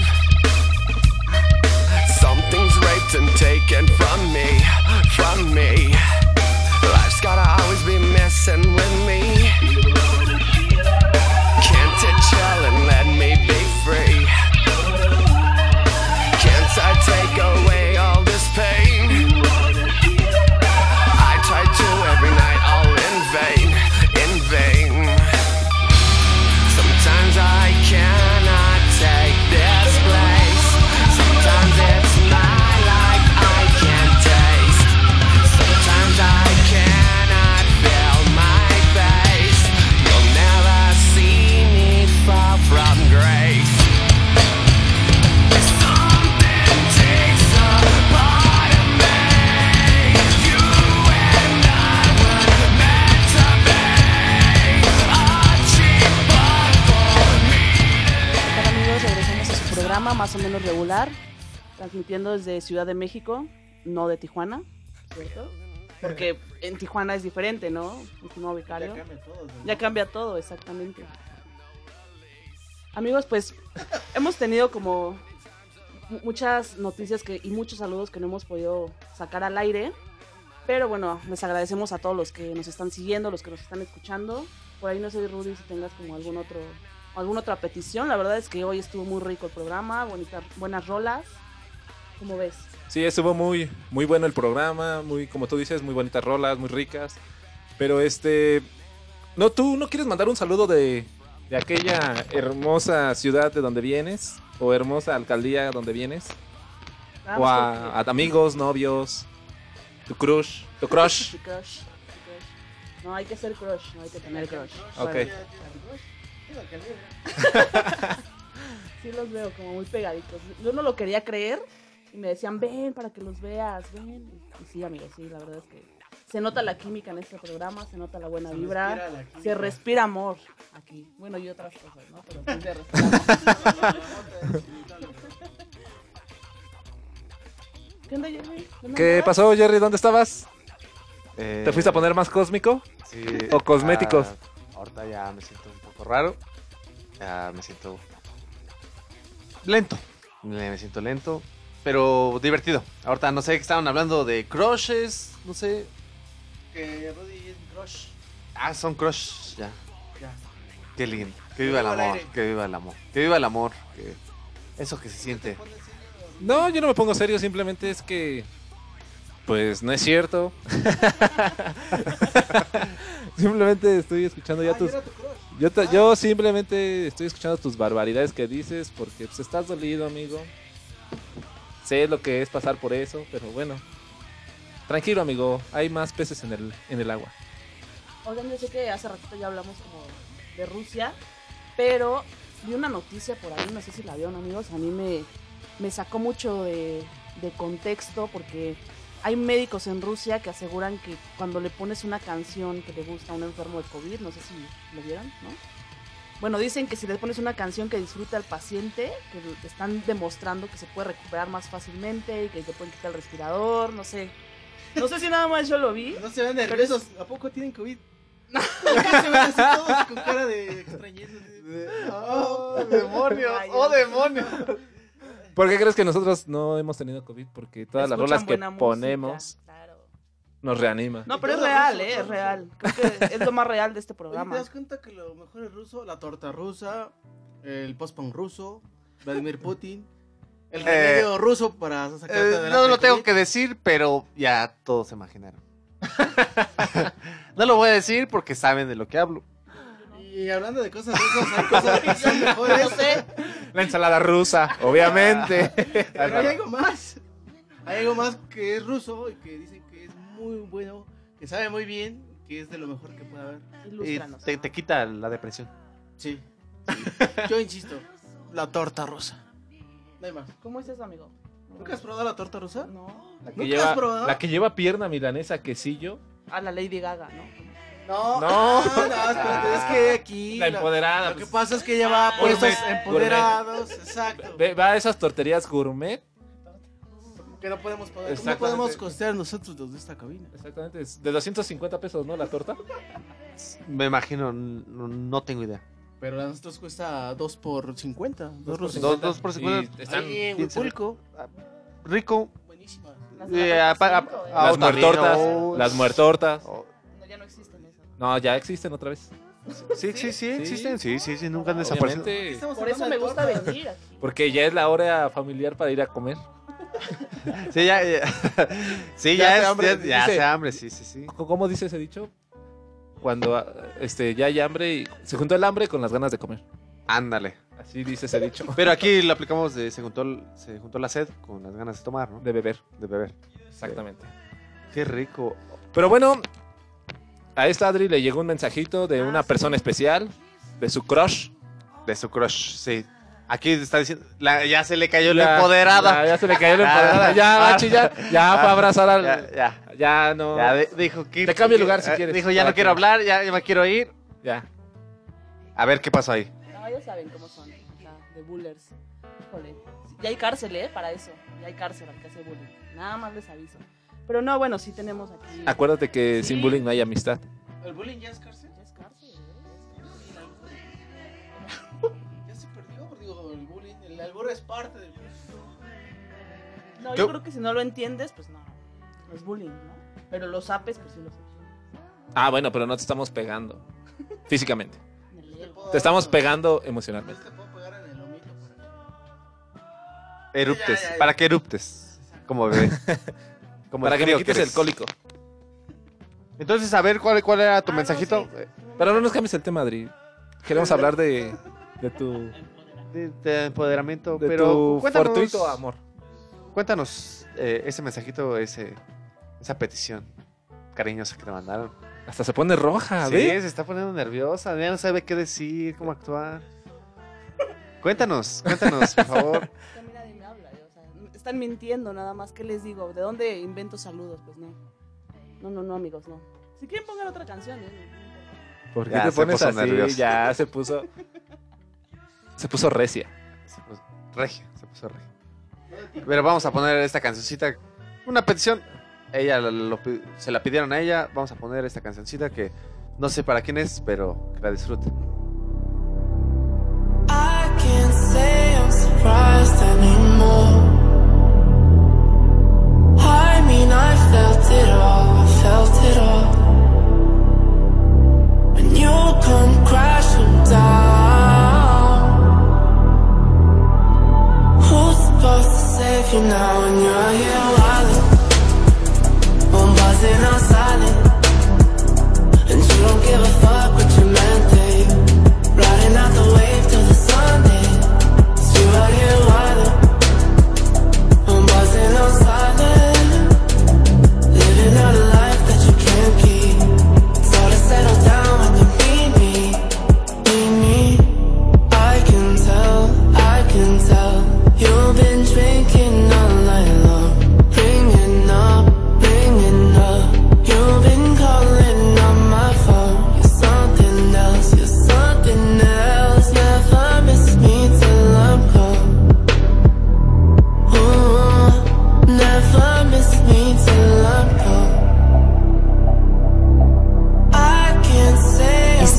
Más o menos regular, transmitiendo desde Ciudad de México, no de Tijuana, ¿cierto? Porque en Tijuana es diferente, ¿no? Estimado vicario. Ya cambia todo, exactamente. Amigos, pues hemos tenido como mu- muchas noticias que, y muchos saludos que no hemos podido sacar al aire. Pero bueno, les agradecemos a todos los que nos están siguiendo, los que nos están escuchando. Por ahí no sé, Rudy, si tengas como algún otro, alguna otra petición. La verdad es que hoy estuvo muy rico el programa, bonita, buenas rolas. ¿Cómo ves? Sí, estuvo muy, muy bueno el programa, muy, como tú dices, muy bonitas rolas, muy ricas. Pero este, no, tú no quieres mandar un saludo de, de aquella hermosa ciudad de donde vienes o hermosa alcaldía donde vienes Ah, o a, a amigos, novios, tu crush, tu crush. Tu crush, tu crush. No, hay que ser crush, no hay que tener crush. Ok. Bueno, sí los veo como muy pegaditos. Yo no lo quería creer y me decían, ven para que los veas, ven. Y sí, amigos, sí, la verdad es que se nota la química en este programa, se nota la buena vibra, respira la química. se respira amor aquí. Bueno, y otras cosas, ¿no? Pero sí se respira amor. ¿Qué onda, Jerry? ¿Dónde ¿Qué pasó, Jerry? ¿Dónde estabas? Eh, ¿Te fuiste a poner más cósmico? Sí, ¿O cosméticos? ah, ahorita ya me siento raro. Ya me siento lento. Me siento lento, pero divertido. Ahorita no sé que estaban hablando de crushes, no sé. Que Rudy es crush. Ah, son crush, ya. Ya. Qué lindo. Que viva el amor, que viva el amor. Que viva el amor. que- Eso que se siente. No, yo no me pongo serio, simplemente es que. Pues no es cierto. simplemente estoy escuchando ya Ah, tus. era tu crush. Yo, te- yo simplemente estoy escuchando tus barbaridades que dices porque pues, estás dolido, amigo. Sé lo que es pasar por eso, pero bueno. Tranquilo, amigo. Hay más peces en el, en el agua. Oigan, yo sé que hace ratito ya hablamos como de Rusia, pero vi una noticia por ahí, no sé si la vieron amigos, a mí me, me sacó mucho de, de contexto porque hay médicos en Rusia que aseguran que cuando le pones una canción que le gusta a un enfermo de COVID, no sé si lo vieron, ¿no? Bueno, dicen que si le pones una canción que disfruta al paciente, que están demostrando que se puede recuperar más fácilmente y que te pueden quitar el respirador, no sé. No sé si nada más yo lo vi. No se ven nerviosos. ¿A poco tienen COVID? ¿Por qué se ven así todos con cara de extrañeza? ¡Oh, demonios! ¡Oh, demonios! ¿Por qué crees que nosotros no hemos tenido COVID? Porque todas las rolas que música, ponemos claro. nos reanima. No, pero es real, ruso, ¿eh? Es real. Creo que es lo más real de este Oye, ¿te programa. das cuenta que lo mejor es ruso? La torta rusa, el post-punk ruso, Vladimir Putin, el Eh, remedio ruso para sacarte Eh, no lo tengo que decir, pero ya todos se imaginaron. no lo voy a decir porque saben de lo que hablo. Y hablando de cosas rusas, hay cosas que son mejores. Yo sé. La ensalada rusa, obviamente. Pero hay algo más. Hay algo más que es ruso y que dicen que es muy bueno, que sabe muy bien, que es de lo mejor que puede haber. Y Ilústranos. te, te quita la depresión. Sí. Yo insisto, la torta rusa. No hay más. ¿Cómo es eso, amigo? ¿Nunca has probado la torta rusa? No. La que, ¿Nunca lleva, has probado? la que lleva pierna milanesa, quesillo. A la Lady Gaga, ¿no? No, No. ah, no, espérate, es que aquí La empoderada. lo que pues, pasa es que ella va a puestos Gourmet, empoderados, exacto. ve- va a esas torterías gourmet. Que no podemos poder, no podemos costear nosotros los de esta cabina. Exactamente, de 250 pesos, ¿no? La torta. Me imagino, no, no tengo idea. Pero a nosotros cuesta 2 por 50. 2 por rusos. Dos, dos por Y cincuenta. están Ahí en bien Huipulco. Rico. Buenísima. Las ah, muertortas. oh. Las muertortas. Oh, No, ya existen otra vez. Sí, sí, sí, existen. Sí, sí, sí, nunca han Obviamente, desaparecido. Por eso me gusta venir aquí. Porque ya es la hora familiar para ir a comer. Sí, ya, ya. Sí, Ya ya, hace es, hambre, ya, ya dice. hace hambre, sí, sí, sí. ¿Cómo dice ese dicho? Cuando ah, este, ya hay hambre y se juntó el hambre con las ganas de comer. Ándale. Así dice ese dicho. Pero aquí lo aplicamos de se juntó, el- se juntó la sed con las ganas de tomar, ¿no? De beber. De beber. Exactamente. Qué rico. Pero bueno, a esta Adri le llegó un mensajito de una persona especial, de su crush. De su crush, sí. Aquí está diciendo, la- ya se le cayó la empoderada. Ya, ya se le cayó la Ah, empoderada. Ya va a ah, chillar. Ya ah, va a abrazar al. Ya, ya. Ya no. Ya de- dijo que. Te cambio de lugar si eh, quieres. Dijo, ya Para no quiero hablar, ya, ya me quiero ir. Ya. A ver qué pasó ahí. No, ya saben cómo son. o sea, de bullers. Híjole. ya hay cárcel, ¿eh? Para eso. Ya hay cárcel al que hace bullying. Nada más les aviso. Pero no, bueno, sí tenemos aquí. Acuérdate que sin bullying no hay amistad. ¿El bullying ya es cárcel? Ya es cárcel, ¿eh? Ya se perdió, digo, el bullying. El albur es parte del bullying. No, ¿Qué- yo creo que si no lo entiendes, pues no. No es bullying, ¿no? Pero los apes, pues sí los entiendes. Ah, bueno, pero no te estamos pegando físicamente. Ego. Te estamos pegando emocionalmente. Te puedo pegar en el omito por aquí. Eruptes. Para que eruptes. Como bebé. Como Para el que me quites eres. el cólico. Entonces, a ver, ¿cuál, cuál era tu Ah, no, mensajito? sí. Eh, Pero no nos cambies el tema, Adri. Queremos hablar de, de tu, De, de empoderamiento. de pero tu cuéntanos, fortuito amor. Cuéntanos eh, ese mensajito, ese, esa petición cariñosa que te mandaron. Hasta se pone roja, sí, ¿ves? se está poniendo nerviosa. Ya no sabe qué decir, cómo actuar. Cuéntanos, cuéntanos, por favor. están mintiendo nada más. ¿Qué les digo? ¿De dónde invento saludos? Pues no. No, no, no, amigos, no. Si quieren pongan otra canción, ¿eh? ¿Por qué Ya te se pones así? nervioso. Ya se puso. Se puso recia. Se puso regia, se puso regia. Pero vamos a poner esta cancioncita. Una petición. Ella lo- se la pidieron a ella. Vamos a poner esta cancioncita que no sé para quién es, pero que la disfruten. I can't say I'm surprised anymore. Felt it all, I felt it all. And you come crashing down. Who's supposed to save you now when you're here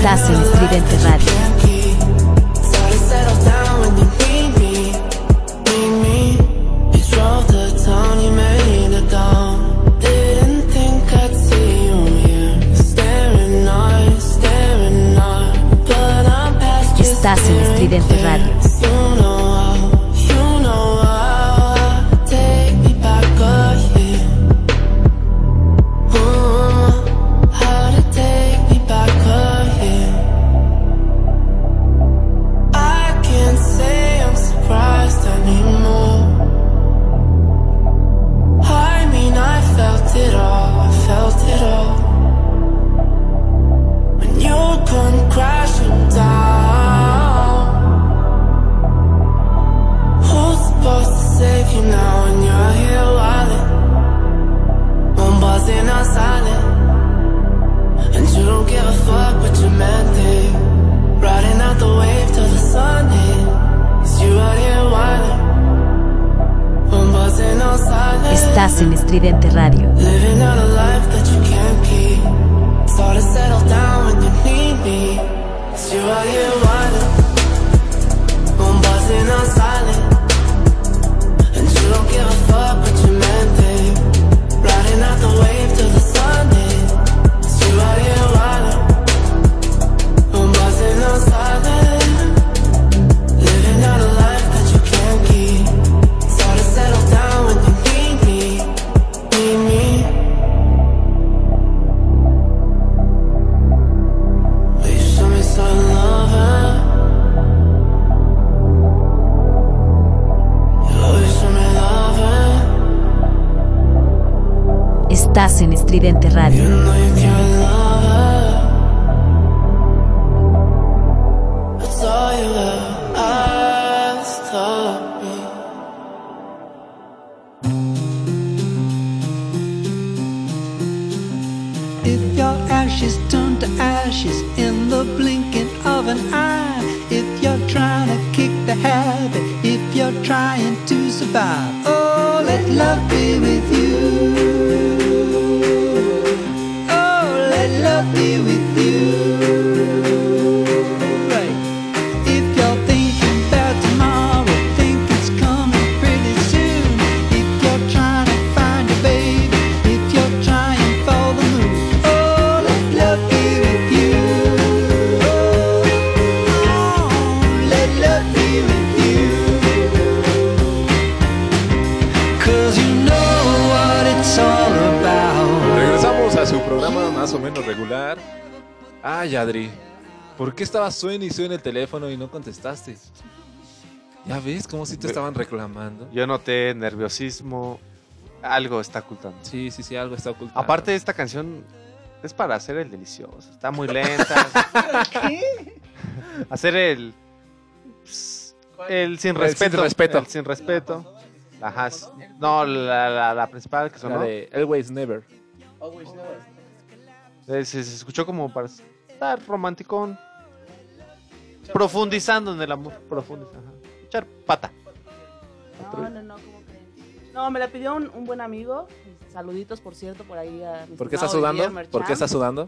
But I'm past your Estás en Estridente Radio. ¿Por qué suene y suene el teléfono y no contestaste? Ya ves, como si te estaban reclamando. Yo noté nerviosismo. Algo está ocultando. Sí, sí, sí, algo está ocultando. Aparte, esta canción es para hacer el delicioso. Está muy lenta. Hacer el. El sin El respeto. sin respeto. El sin respeto. Ajá. No, la, la, la principal que La sonó. de Always Never. eh, Se, se escuchó como para estar romanticón. Profundizando en el amor. Profundizando. Ajá. Echar pata. No, no, no, ¿cómo creen? No, me la pidió un, un buen amigo. Saluditos, por cierto, por ahí a mi ¿Por qué estás sudando? ¿Por qué estás sudando?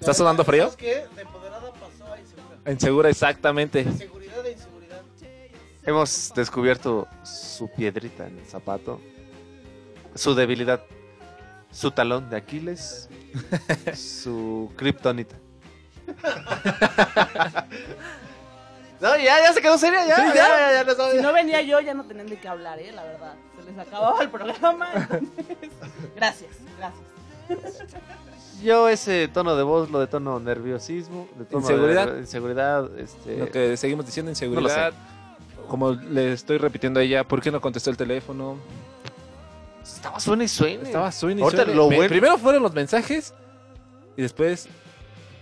¿Estás sudando frío? ¿Sabes qué? De empoderada pasó a insegura. Insegura, exactamente. Seguridad de inseguridad. Hemos descubierto su piedrita en el zapato. Su debilidad. Su talón de Aquiles. su kriptonita. No, ya, ya se quedó seria, ya. Sí, ya, ya. ya, ya, no sabe. Si no venía yo, ya no tenían de qué hablar, ¿eh? La verdad. Se les acababa el programa. entonces, Gracias, gracias. Yo ese tono de voz lo de tono nerviosismo, de tono Inseguridad. de inseguridad, este, Lo que seguimos diciendo, No inseguridad. Como le estoy repitiendo a ella, ¿por qué no contestó el teléfono? estaba suena y suena. Estaba suene y suene. lo Me- bueno- Primero fueron los mensajes y después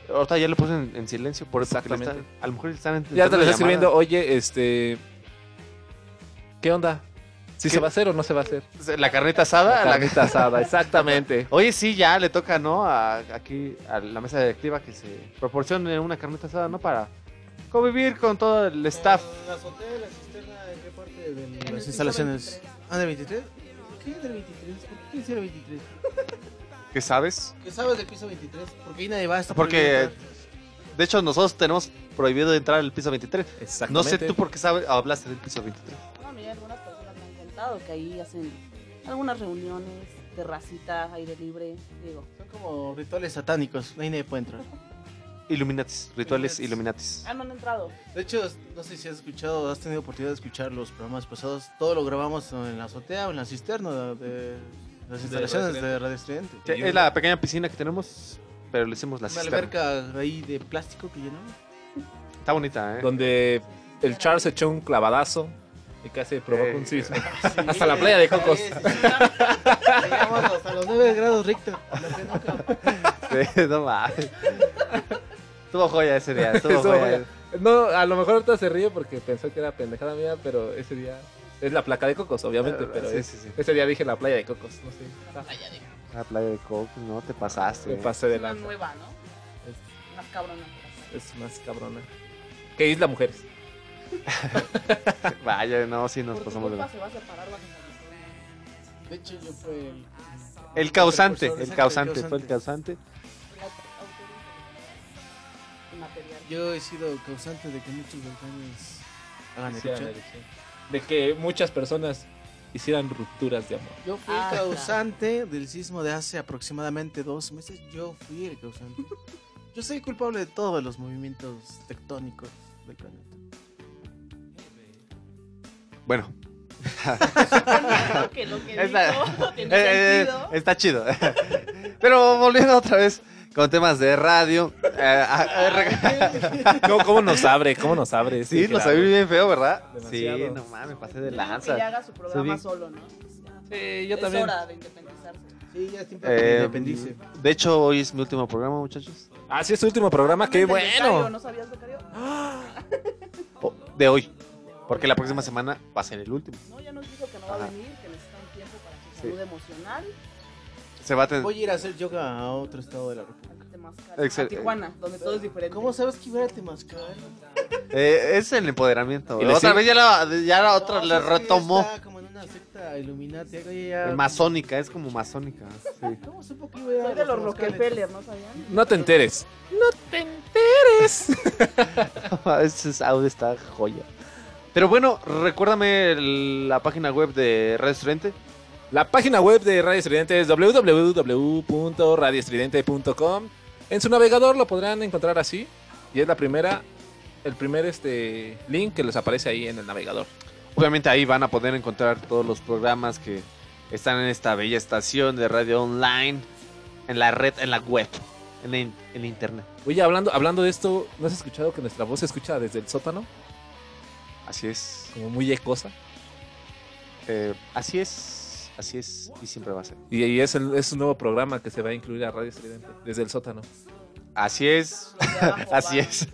Ahorita ya lo puse en, en silencio por le Exactamente. están- a lo mejor están ya te le está escribiendo, oye, este... ¿Qué onda? ¿Si ¿Qué? se va a hacer o no se va a hacer? La carnita asada. La carnita asada, exactamente. Oye, sí, ya le toca, ¿no? A, aquí a la mesa directiva que se proporcione una carnita asada, ¿no? Para convivir con todo el staff. La azotea, la cisterna, ¿en qué parte de las instalaciones? 23. Ah, ¿del 23? ¿Qué es del 23? ¿Por qué dice el 23? ¿Qué sabes? ¿Qué sabes del piso 23? Porque ahí nadie va a estar Porque, de hecho, nosotros tenemos prohibido entrar al piso 23. No Exactamente. sé tú por qué sabes, hablaste del piso 23. No, a mí algunas personas me han contado que ahí hacen algunas reuniones, terracita, aire libre. Digo, Son como rituales satánicos, ahí nadie puede entrar. Illuminatis, rituales Illuminatis. ah, no han entrado. De hecho, no sé si has escuchado, has tenido oportunidad de escuchar los programas pasados. Todo lo grabamos en la azotea o en la cisterna de, de las instalaciones de Radio Estridente. Sí, Es la pequeña piscina que tenemos, pero le hicimos la Una cisterna. alberca ahí de plástico que llenamos. Está bonita, ¿eh? Donde el Charles echó un clavadazo y casi provocó Eh, un sismo. Sí, Hasta la playa de Cocos. sí, sí, sí. Llegamos hasta los 9 grados Richter. lo que nunca- Sí, no mames. Estuvo joya ese día, estuvo Estuvo joya. joya. No, a lo mejor ahorita se ríe porque pensó que era pendejada mía, pero ese día es la placa de Cocos, obviamente, Ah, pero sí, es- sí, sí. ese día dije la playa de Cocos, no sé. Ah, La playa de Coco, no te pasaste. me pasé de Una lanza. nueva, ¿no? Más cabrona. Es más cabrona. ¿Qué isla mujeres? Vaya, no, sí nos Por tu pasamos de culpa la... se va a separar la generación. De hecho, yo fui el. El causante, Exacto, el causante, fue el causante. La. Yo he sido causante de que muchos volcanes hagan erupción. De que muchas personas hicieran rupturas de amor. Yo fui Ah, el causante del sismo de hace aproximadamente dos meses. Yo fui el causante. Yo soy culpable de todos los movimientos tectónicos del planeta. Bueno, Supongo que lo que Está- dijo tiene eh, eh, está chido. Pero volviendo otra vez con temas de radio. eh, ¿Cómo, cómo nos abre? ¿Cómo nos abre? sí, lo sabí bien feo, ¿verdad? Demasiado. Sí, no mames, pasé de Que lanza. ya haga su programa solo, ¿no? Sí, yo es también. hora de independizarse. Sí, ya es tiempo de que Eh, independice. de hecho, hoy es mi último programa, muchachos. Ah, sí, es tu último programa, qué Del becario, bueno. ¿No sabías, becario? Oh, de hoy. Porque la próxima semana va a ser el último. No, ya nos dijo que no va Ajá. a venir, que necesita un tiempo para su Sí. salud emocional. Se va a tener. Voy a ir a hacer yoga a otro estado de la República. A Temazcal, Excel- a Tijuana, donde todo es diferente. ¿Cómo sabes que iba a ir a Temazcal? Eh, es el empoderamiento. ¿Y le Otra sigue? vez ya la, ya la otra No, le es que retomó. Está como en una secta Illuminati. algo ya- Eh, Masónica, es como masónica. Sí. ¿Cómo supo que iba a ir a Soy de los temazcales? Rockefeller, ¿no sabían? No te enteres. Ese es- audio está joya. Pero bueno, recuérdame el- la página web de Radio Estudiante. La página web de Radio Estridente es www.radioestridente.com. En su navegador lo podrán encontrar así. Y es la primera, el primer este link que les aparece ahí en el navegador. Obviamente ahí van a poder encontrar todos los programas que están en esta bella estación de radio online, en la red, en la web, en, en internet. Oye, hablando, hablando de esto, ¿no has escuchado que nuestra voz se escucha desde el sótano? Así es. Como muy ecosa. Eh, así es. Así es. Y siempre va a ser. Y, y es, el- es un nuevo programa que se va a incluir a Radio Estridente desde el sótano. Así es. Así es.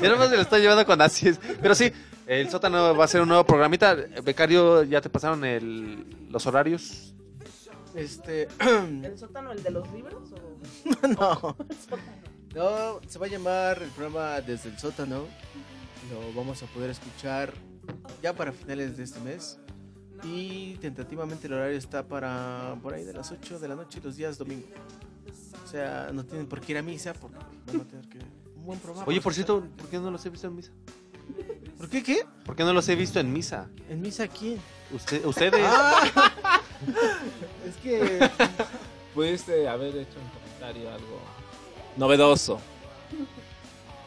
Yo nomás me lo estoy llevando con así es. Pero sí, el sótano va a ser un nuevo programita. Becario, ¿ya te pasaron el, los horarios? Este. ¿El sótano, el de los libros? O... no. No, se va a llamar el programa Desde el Sótano. Lo vamos a poder escuchar ya para finales de este mes. Y tentativamente el horario está para por ahí de las 8 de la noche los días domingo. O sea, no tienen por qué ir a misa porque van a tener que. Un buen programa. Oye, por cierto, ¿por qué no los he visto en misa? ¿Por qué qué? ¿Por qué no los he visto en misa? ¿En misa quién? Usted, ustedes. Ah, es que. Pudiste haber hecho un comentario algo novedoso.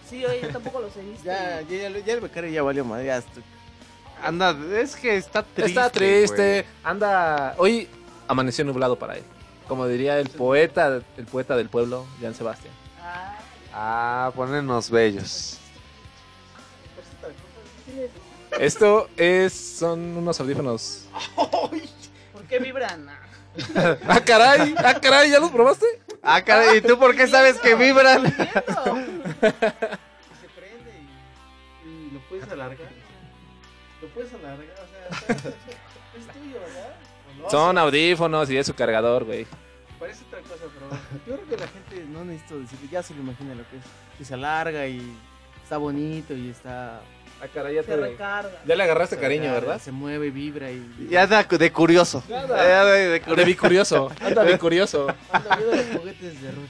Sí, oye, yo tampoco los he visto. Ya, ya, ya, ya el becario ya valió madre. Ya estoy- Anda, es que está triste. Está triste, anda. Hoy amaneció nublado para él. Como diría el poeta, el poeta del pueblo, Jan Sebastián. Ah. Ah, ponernos bellos. Esto es, son unos audífonos. ¿por qué vibran? Ah, ¡Ah, caray! ¡Ah, caray! ¿Ya los probaste? Ah, caray, ¿y tú por qué sabes que vibran? se prende y, y lo puedes alargar. Lo puedes alargar, o sea, es tuyo, ¿verdad? Son audífonos y es su cargador, güey. Parece otra cosa, pero yo creo que la gente no necesito decirle, ya se lo imagina lo que es. Que se alarga y está bonito y está. Ah, caray, ya Se recarga. Ya le agarraste se cariño, ¿verdad? Se mueve, vibra y. Ya anda de curioso. Ya Ya anda. de, de De curioso. bicurioso. Anda bicurioso. Viendo los juguetes de Rudy.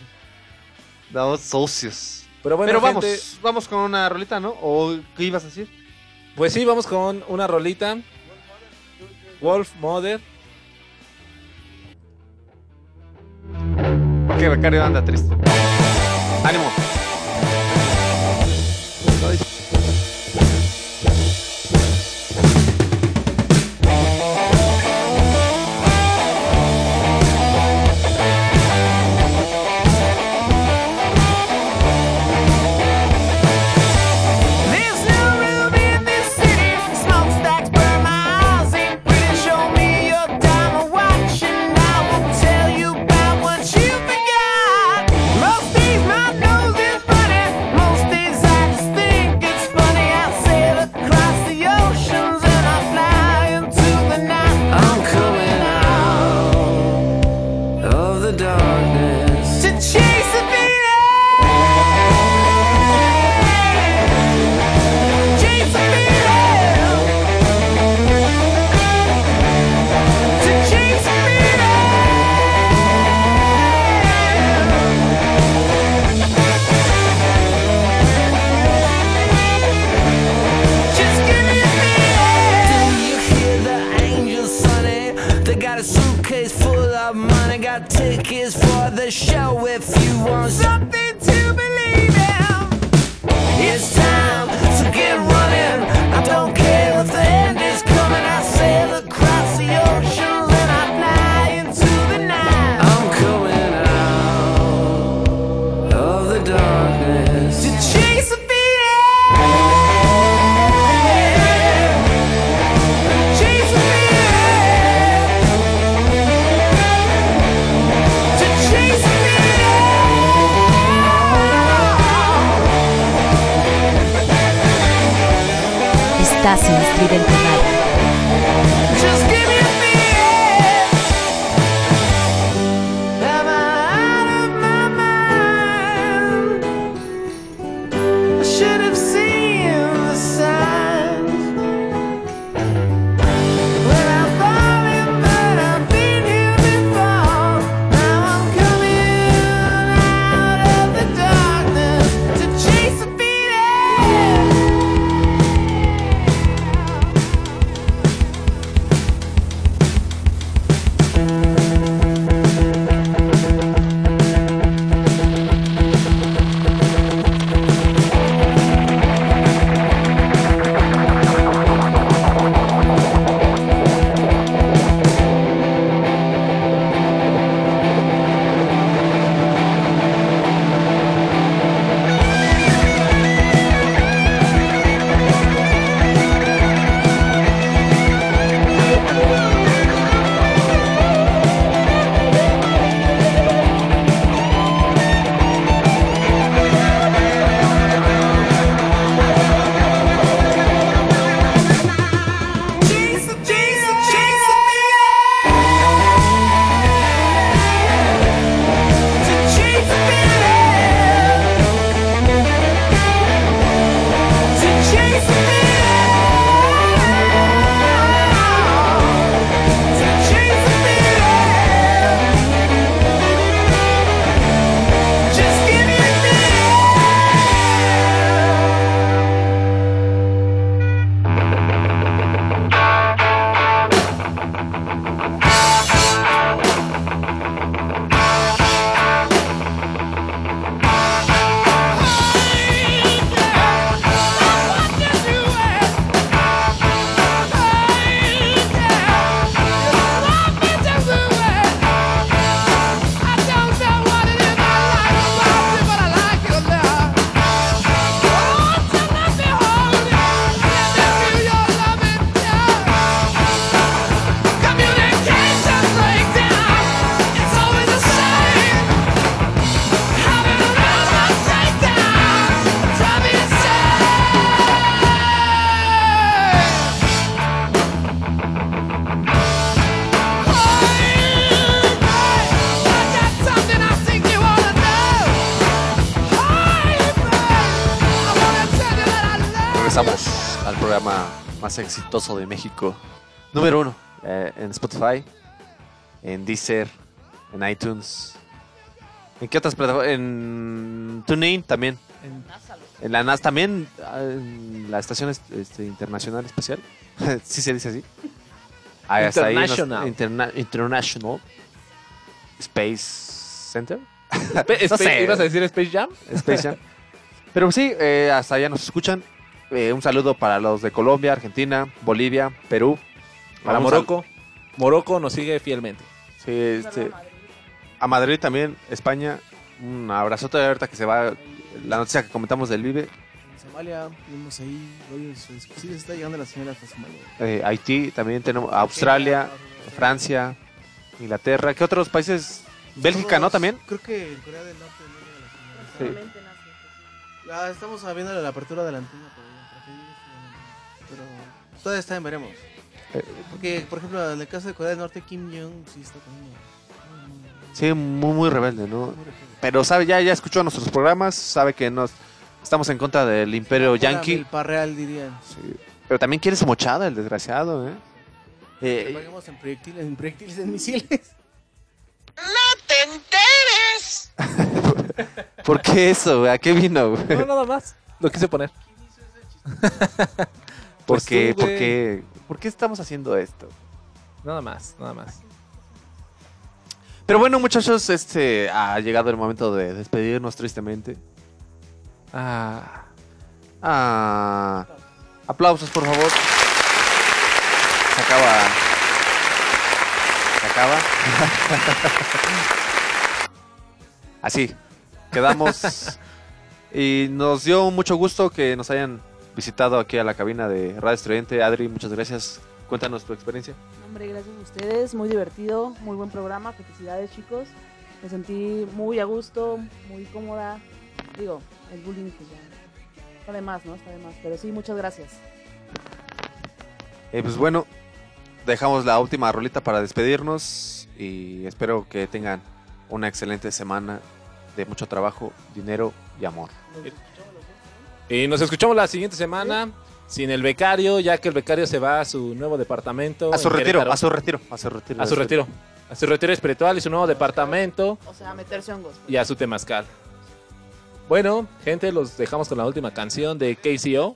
Vamos socios. Pero bueno, Pero vamos, vamos con una rolita, ¿no? ¿O qué ibas a decir? Pues sí, vamos con una rolita. Wolf Mother. Porque Becario anda triste. ¡Ánimo! Más exitoso de México. Número uno eh, en Spotify, en Deezer, en iTunes. ¿En qué otras plataformas? En TuneIn también. En la NAS también, en la Estación est- este, Internacional Espacial. sí se dice así. Ahí International. Interna- International Space Center. Spe- No Space- sé. ¿Ibas a decir Space Jam? Space Jam. Pero sí, eh, hasta allá nos escuchan. Eh, un saludo para los de Colombia, Argentina, Bolivia, Perú. Para Vamos Morocco. Morocco nos sigue fielmente. sí, este, a Madrid también, España. Un abrazote de ahorita que se va. La noticia que comentamos del Vive. En Somalia, vimos ahí. Oye, sí, sí, se está llegando la señora hasta Somalia. eh, Haití, también tenemos Australia, Francia, Inglaterra. ¿Qué otros países? Bélgica, ¿no? También. Creo que en Corea del Norte no llega la señal. Sí. Ah, estamos viendo la apertura de la antena, todavía está en veremos. Eh, Porque, por ejemplo, en el caso de Corea del Norte, Kim Jong sí está poniendo. Sí, muy, muy rebelde, ¿no? Pero sabe, ya, ya escuchó nuestros programas, sabe que nos estamos en contra del imperio yankee. El parreal, dirían. Sí. Pero también quiere su mochada, el desgraciado, ¿eh? Eh, paguemos en proyectiles, en proyectiles, en misiles. ¿Por qué eso, güey? ¿A qué vino, güey? No, nada más. Lo quise poner. ¿Por Pues qué? Tú, ¿Por güey. qué? ¿Por qué estamos haciendo esto? Nada más, nada más. Pero bueno, muchachos, este ha llegado el momento de despedirnos tristemente. Ah, ah, aplausos, por favor. Se acaba. Se acaba. Así, quedamos. y nos dio mucho gusto que nos hayan visitado aquí a la cabina de Radio Estudiante. Adri, muchas gracias. Cuéntanos tu experiencia. Hombre, gracias a ustedes, muy divertido, muy buen programa, felicidades chicos. Me sentí muy a gusto, muy cómoda. Digo, el bullying pues ya está de más, ¿no? Está de más, pero sí, muchas gracias. Eh, pues bueno, dejamos la última rolita para despedirnos y espero que tengan una excelente semana de mucho trabajo, dinero y amor. Y nos escuchamos la siguiente semana sin el becario, ya que el becario se va a su nuevo departamento. A su retiro, Querétaro. a su retiro, a su retiro. A su retiro. A su retiro espiritual y su nuevo departamento O sea, meterse hongos. y a su temazcal. Bueno, gente, los dejamos con la última canción de KCO.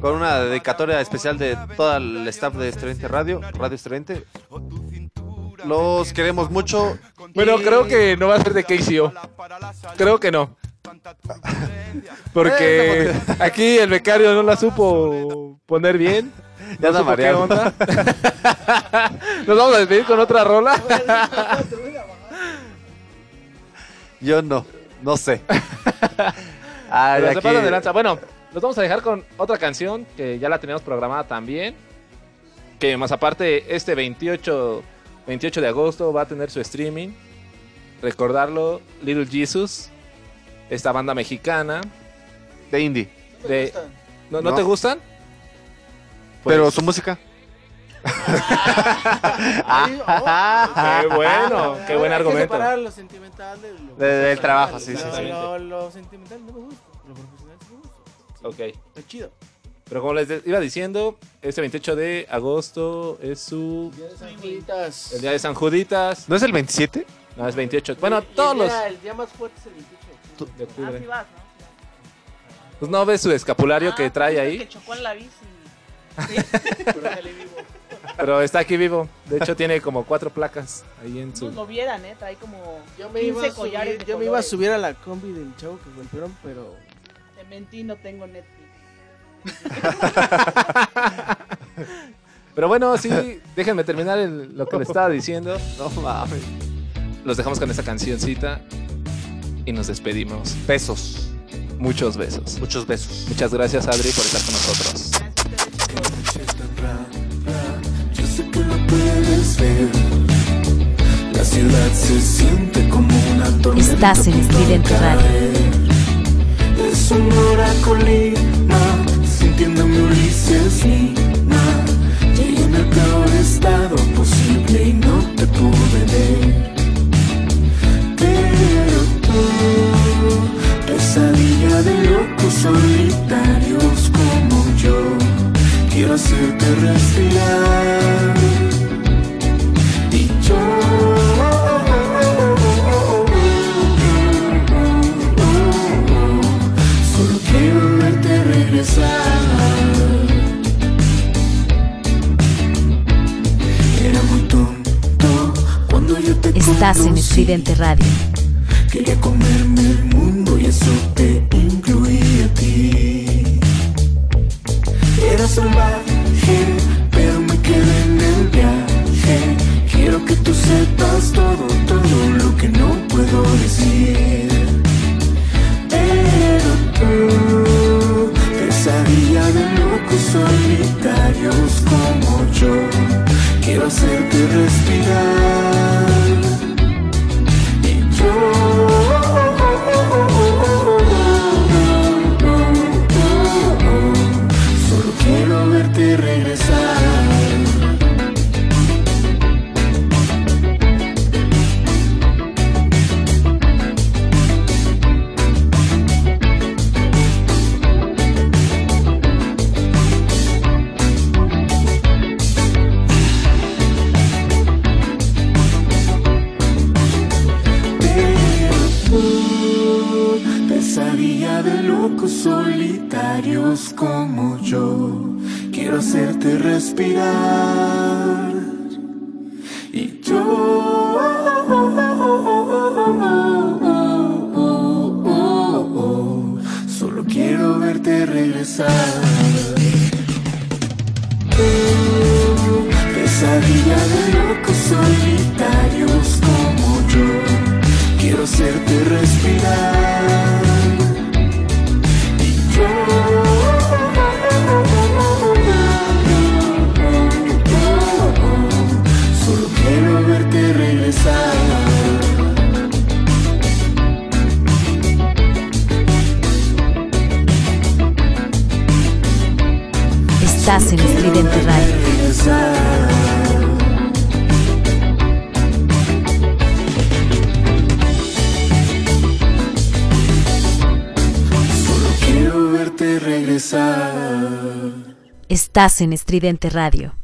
Con una dedicatoria especial de todo el staff de Estridente Radio, Radio Estridente. Los queremos mucho. Bueno, creo que no va a ser de KCO. Creo que no. Porque aquí el becario no la supo poner bien. Ya No supo qué onda. Nos vamos a despedir con otra rola. Yo no, no sé. Ah, Pero ya se que- pasan de lanza. Bueno, los vamos a dejar con otra canción que ya la teníamos programada también. Que más aparte, este 28, 28 de agosto va a tener su streaming. Recordarlo, Little Jesus, esta banda mexicana. De indie. De, ¿no, ¿no No. te gustan? Pero Pues- su música. Qué bueno, qué buen argumento. separar lo sentimental de lo De- del trabajo, sí, sí, sí. Lo, lo sentimental no me gusta, lo profesional sí me gusta. Ok. Está chido. Pero como les de- iba diciendo, este 28 de agosto es su... Juditas. El día de San Juditas. ¿No es el 27? No, es 28. Bueno, Y el todos los... día- El día más fuerte es el 28. De Ah, octubre. sí vas, ¿no? Pues no ves su escapulario Ah, que trae viste ahí. Que chocó en la bici. Sale vivo. Pero está aquí vivo. De hecho, tiene como cuatro placas ahí en No su. lo vieran, ¿eh? Trae como Yo me, 15 iba a collares. subir, de yo me iba a colores. subir a la combi del chavo que golpearon, pero Te mentí, no tengo Netflix. Pero bueno, sí, déjenme terminar el- lo que les estaba diciendo. No mames. Los dejamos con esta cancioncita y nos despedimos. Besos. Muchos besos. Muchos besos. Muchas gracias, Adri, por estar con nosotros. Yo sé que lo puedes ver. La ciudad se siente como una tormenta. Estás en Estridente Radio. Es una colina, sintiéndome Ulises Lima. Llegué en el peor estado posible y no te pude ver. Solitarios como yo, quiero hacerte respirar. Y yo solo quiero verte regresar. Era muy tonto cuando yo te Estás en conocí. Estridente Radio. Quería comerme el mundo y eso te incluía a ti. Era salvaje, pero me quedé en el viaje. Quiero que tú sepas todo, todo lo que no puedo decir. Pero tú, pesadilla de locos solitarios como yo, quiero hacerte respirar. Solo quiero verte regresar. Locos solitarios como yo, quiero hacerte respirar. Y yo solo quiero verte regresar. Pesadilla de locos solitarios como yo, quiero hacerte respirar. Solo quiero verte regresar. Estás en el Estridente Radio. regresar. Estás en Estridente Radio.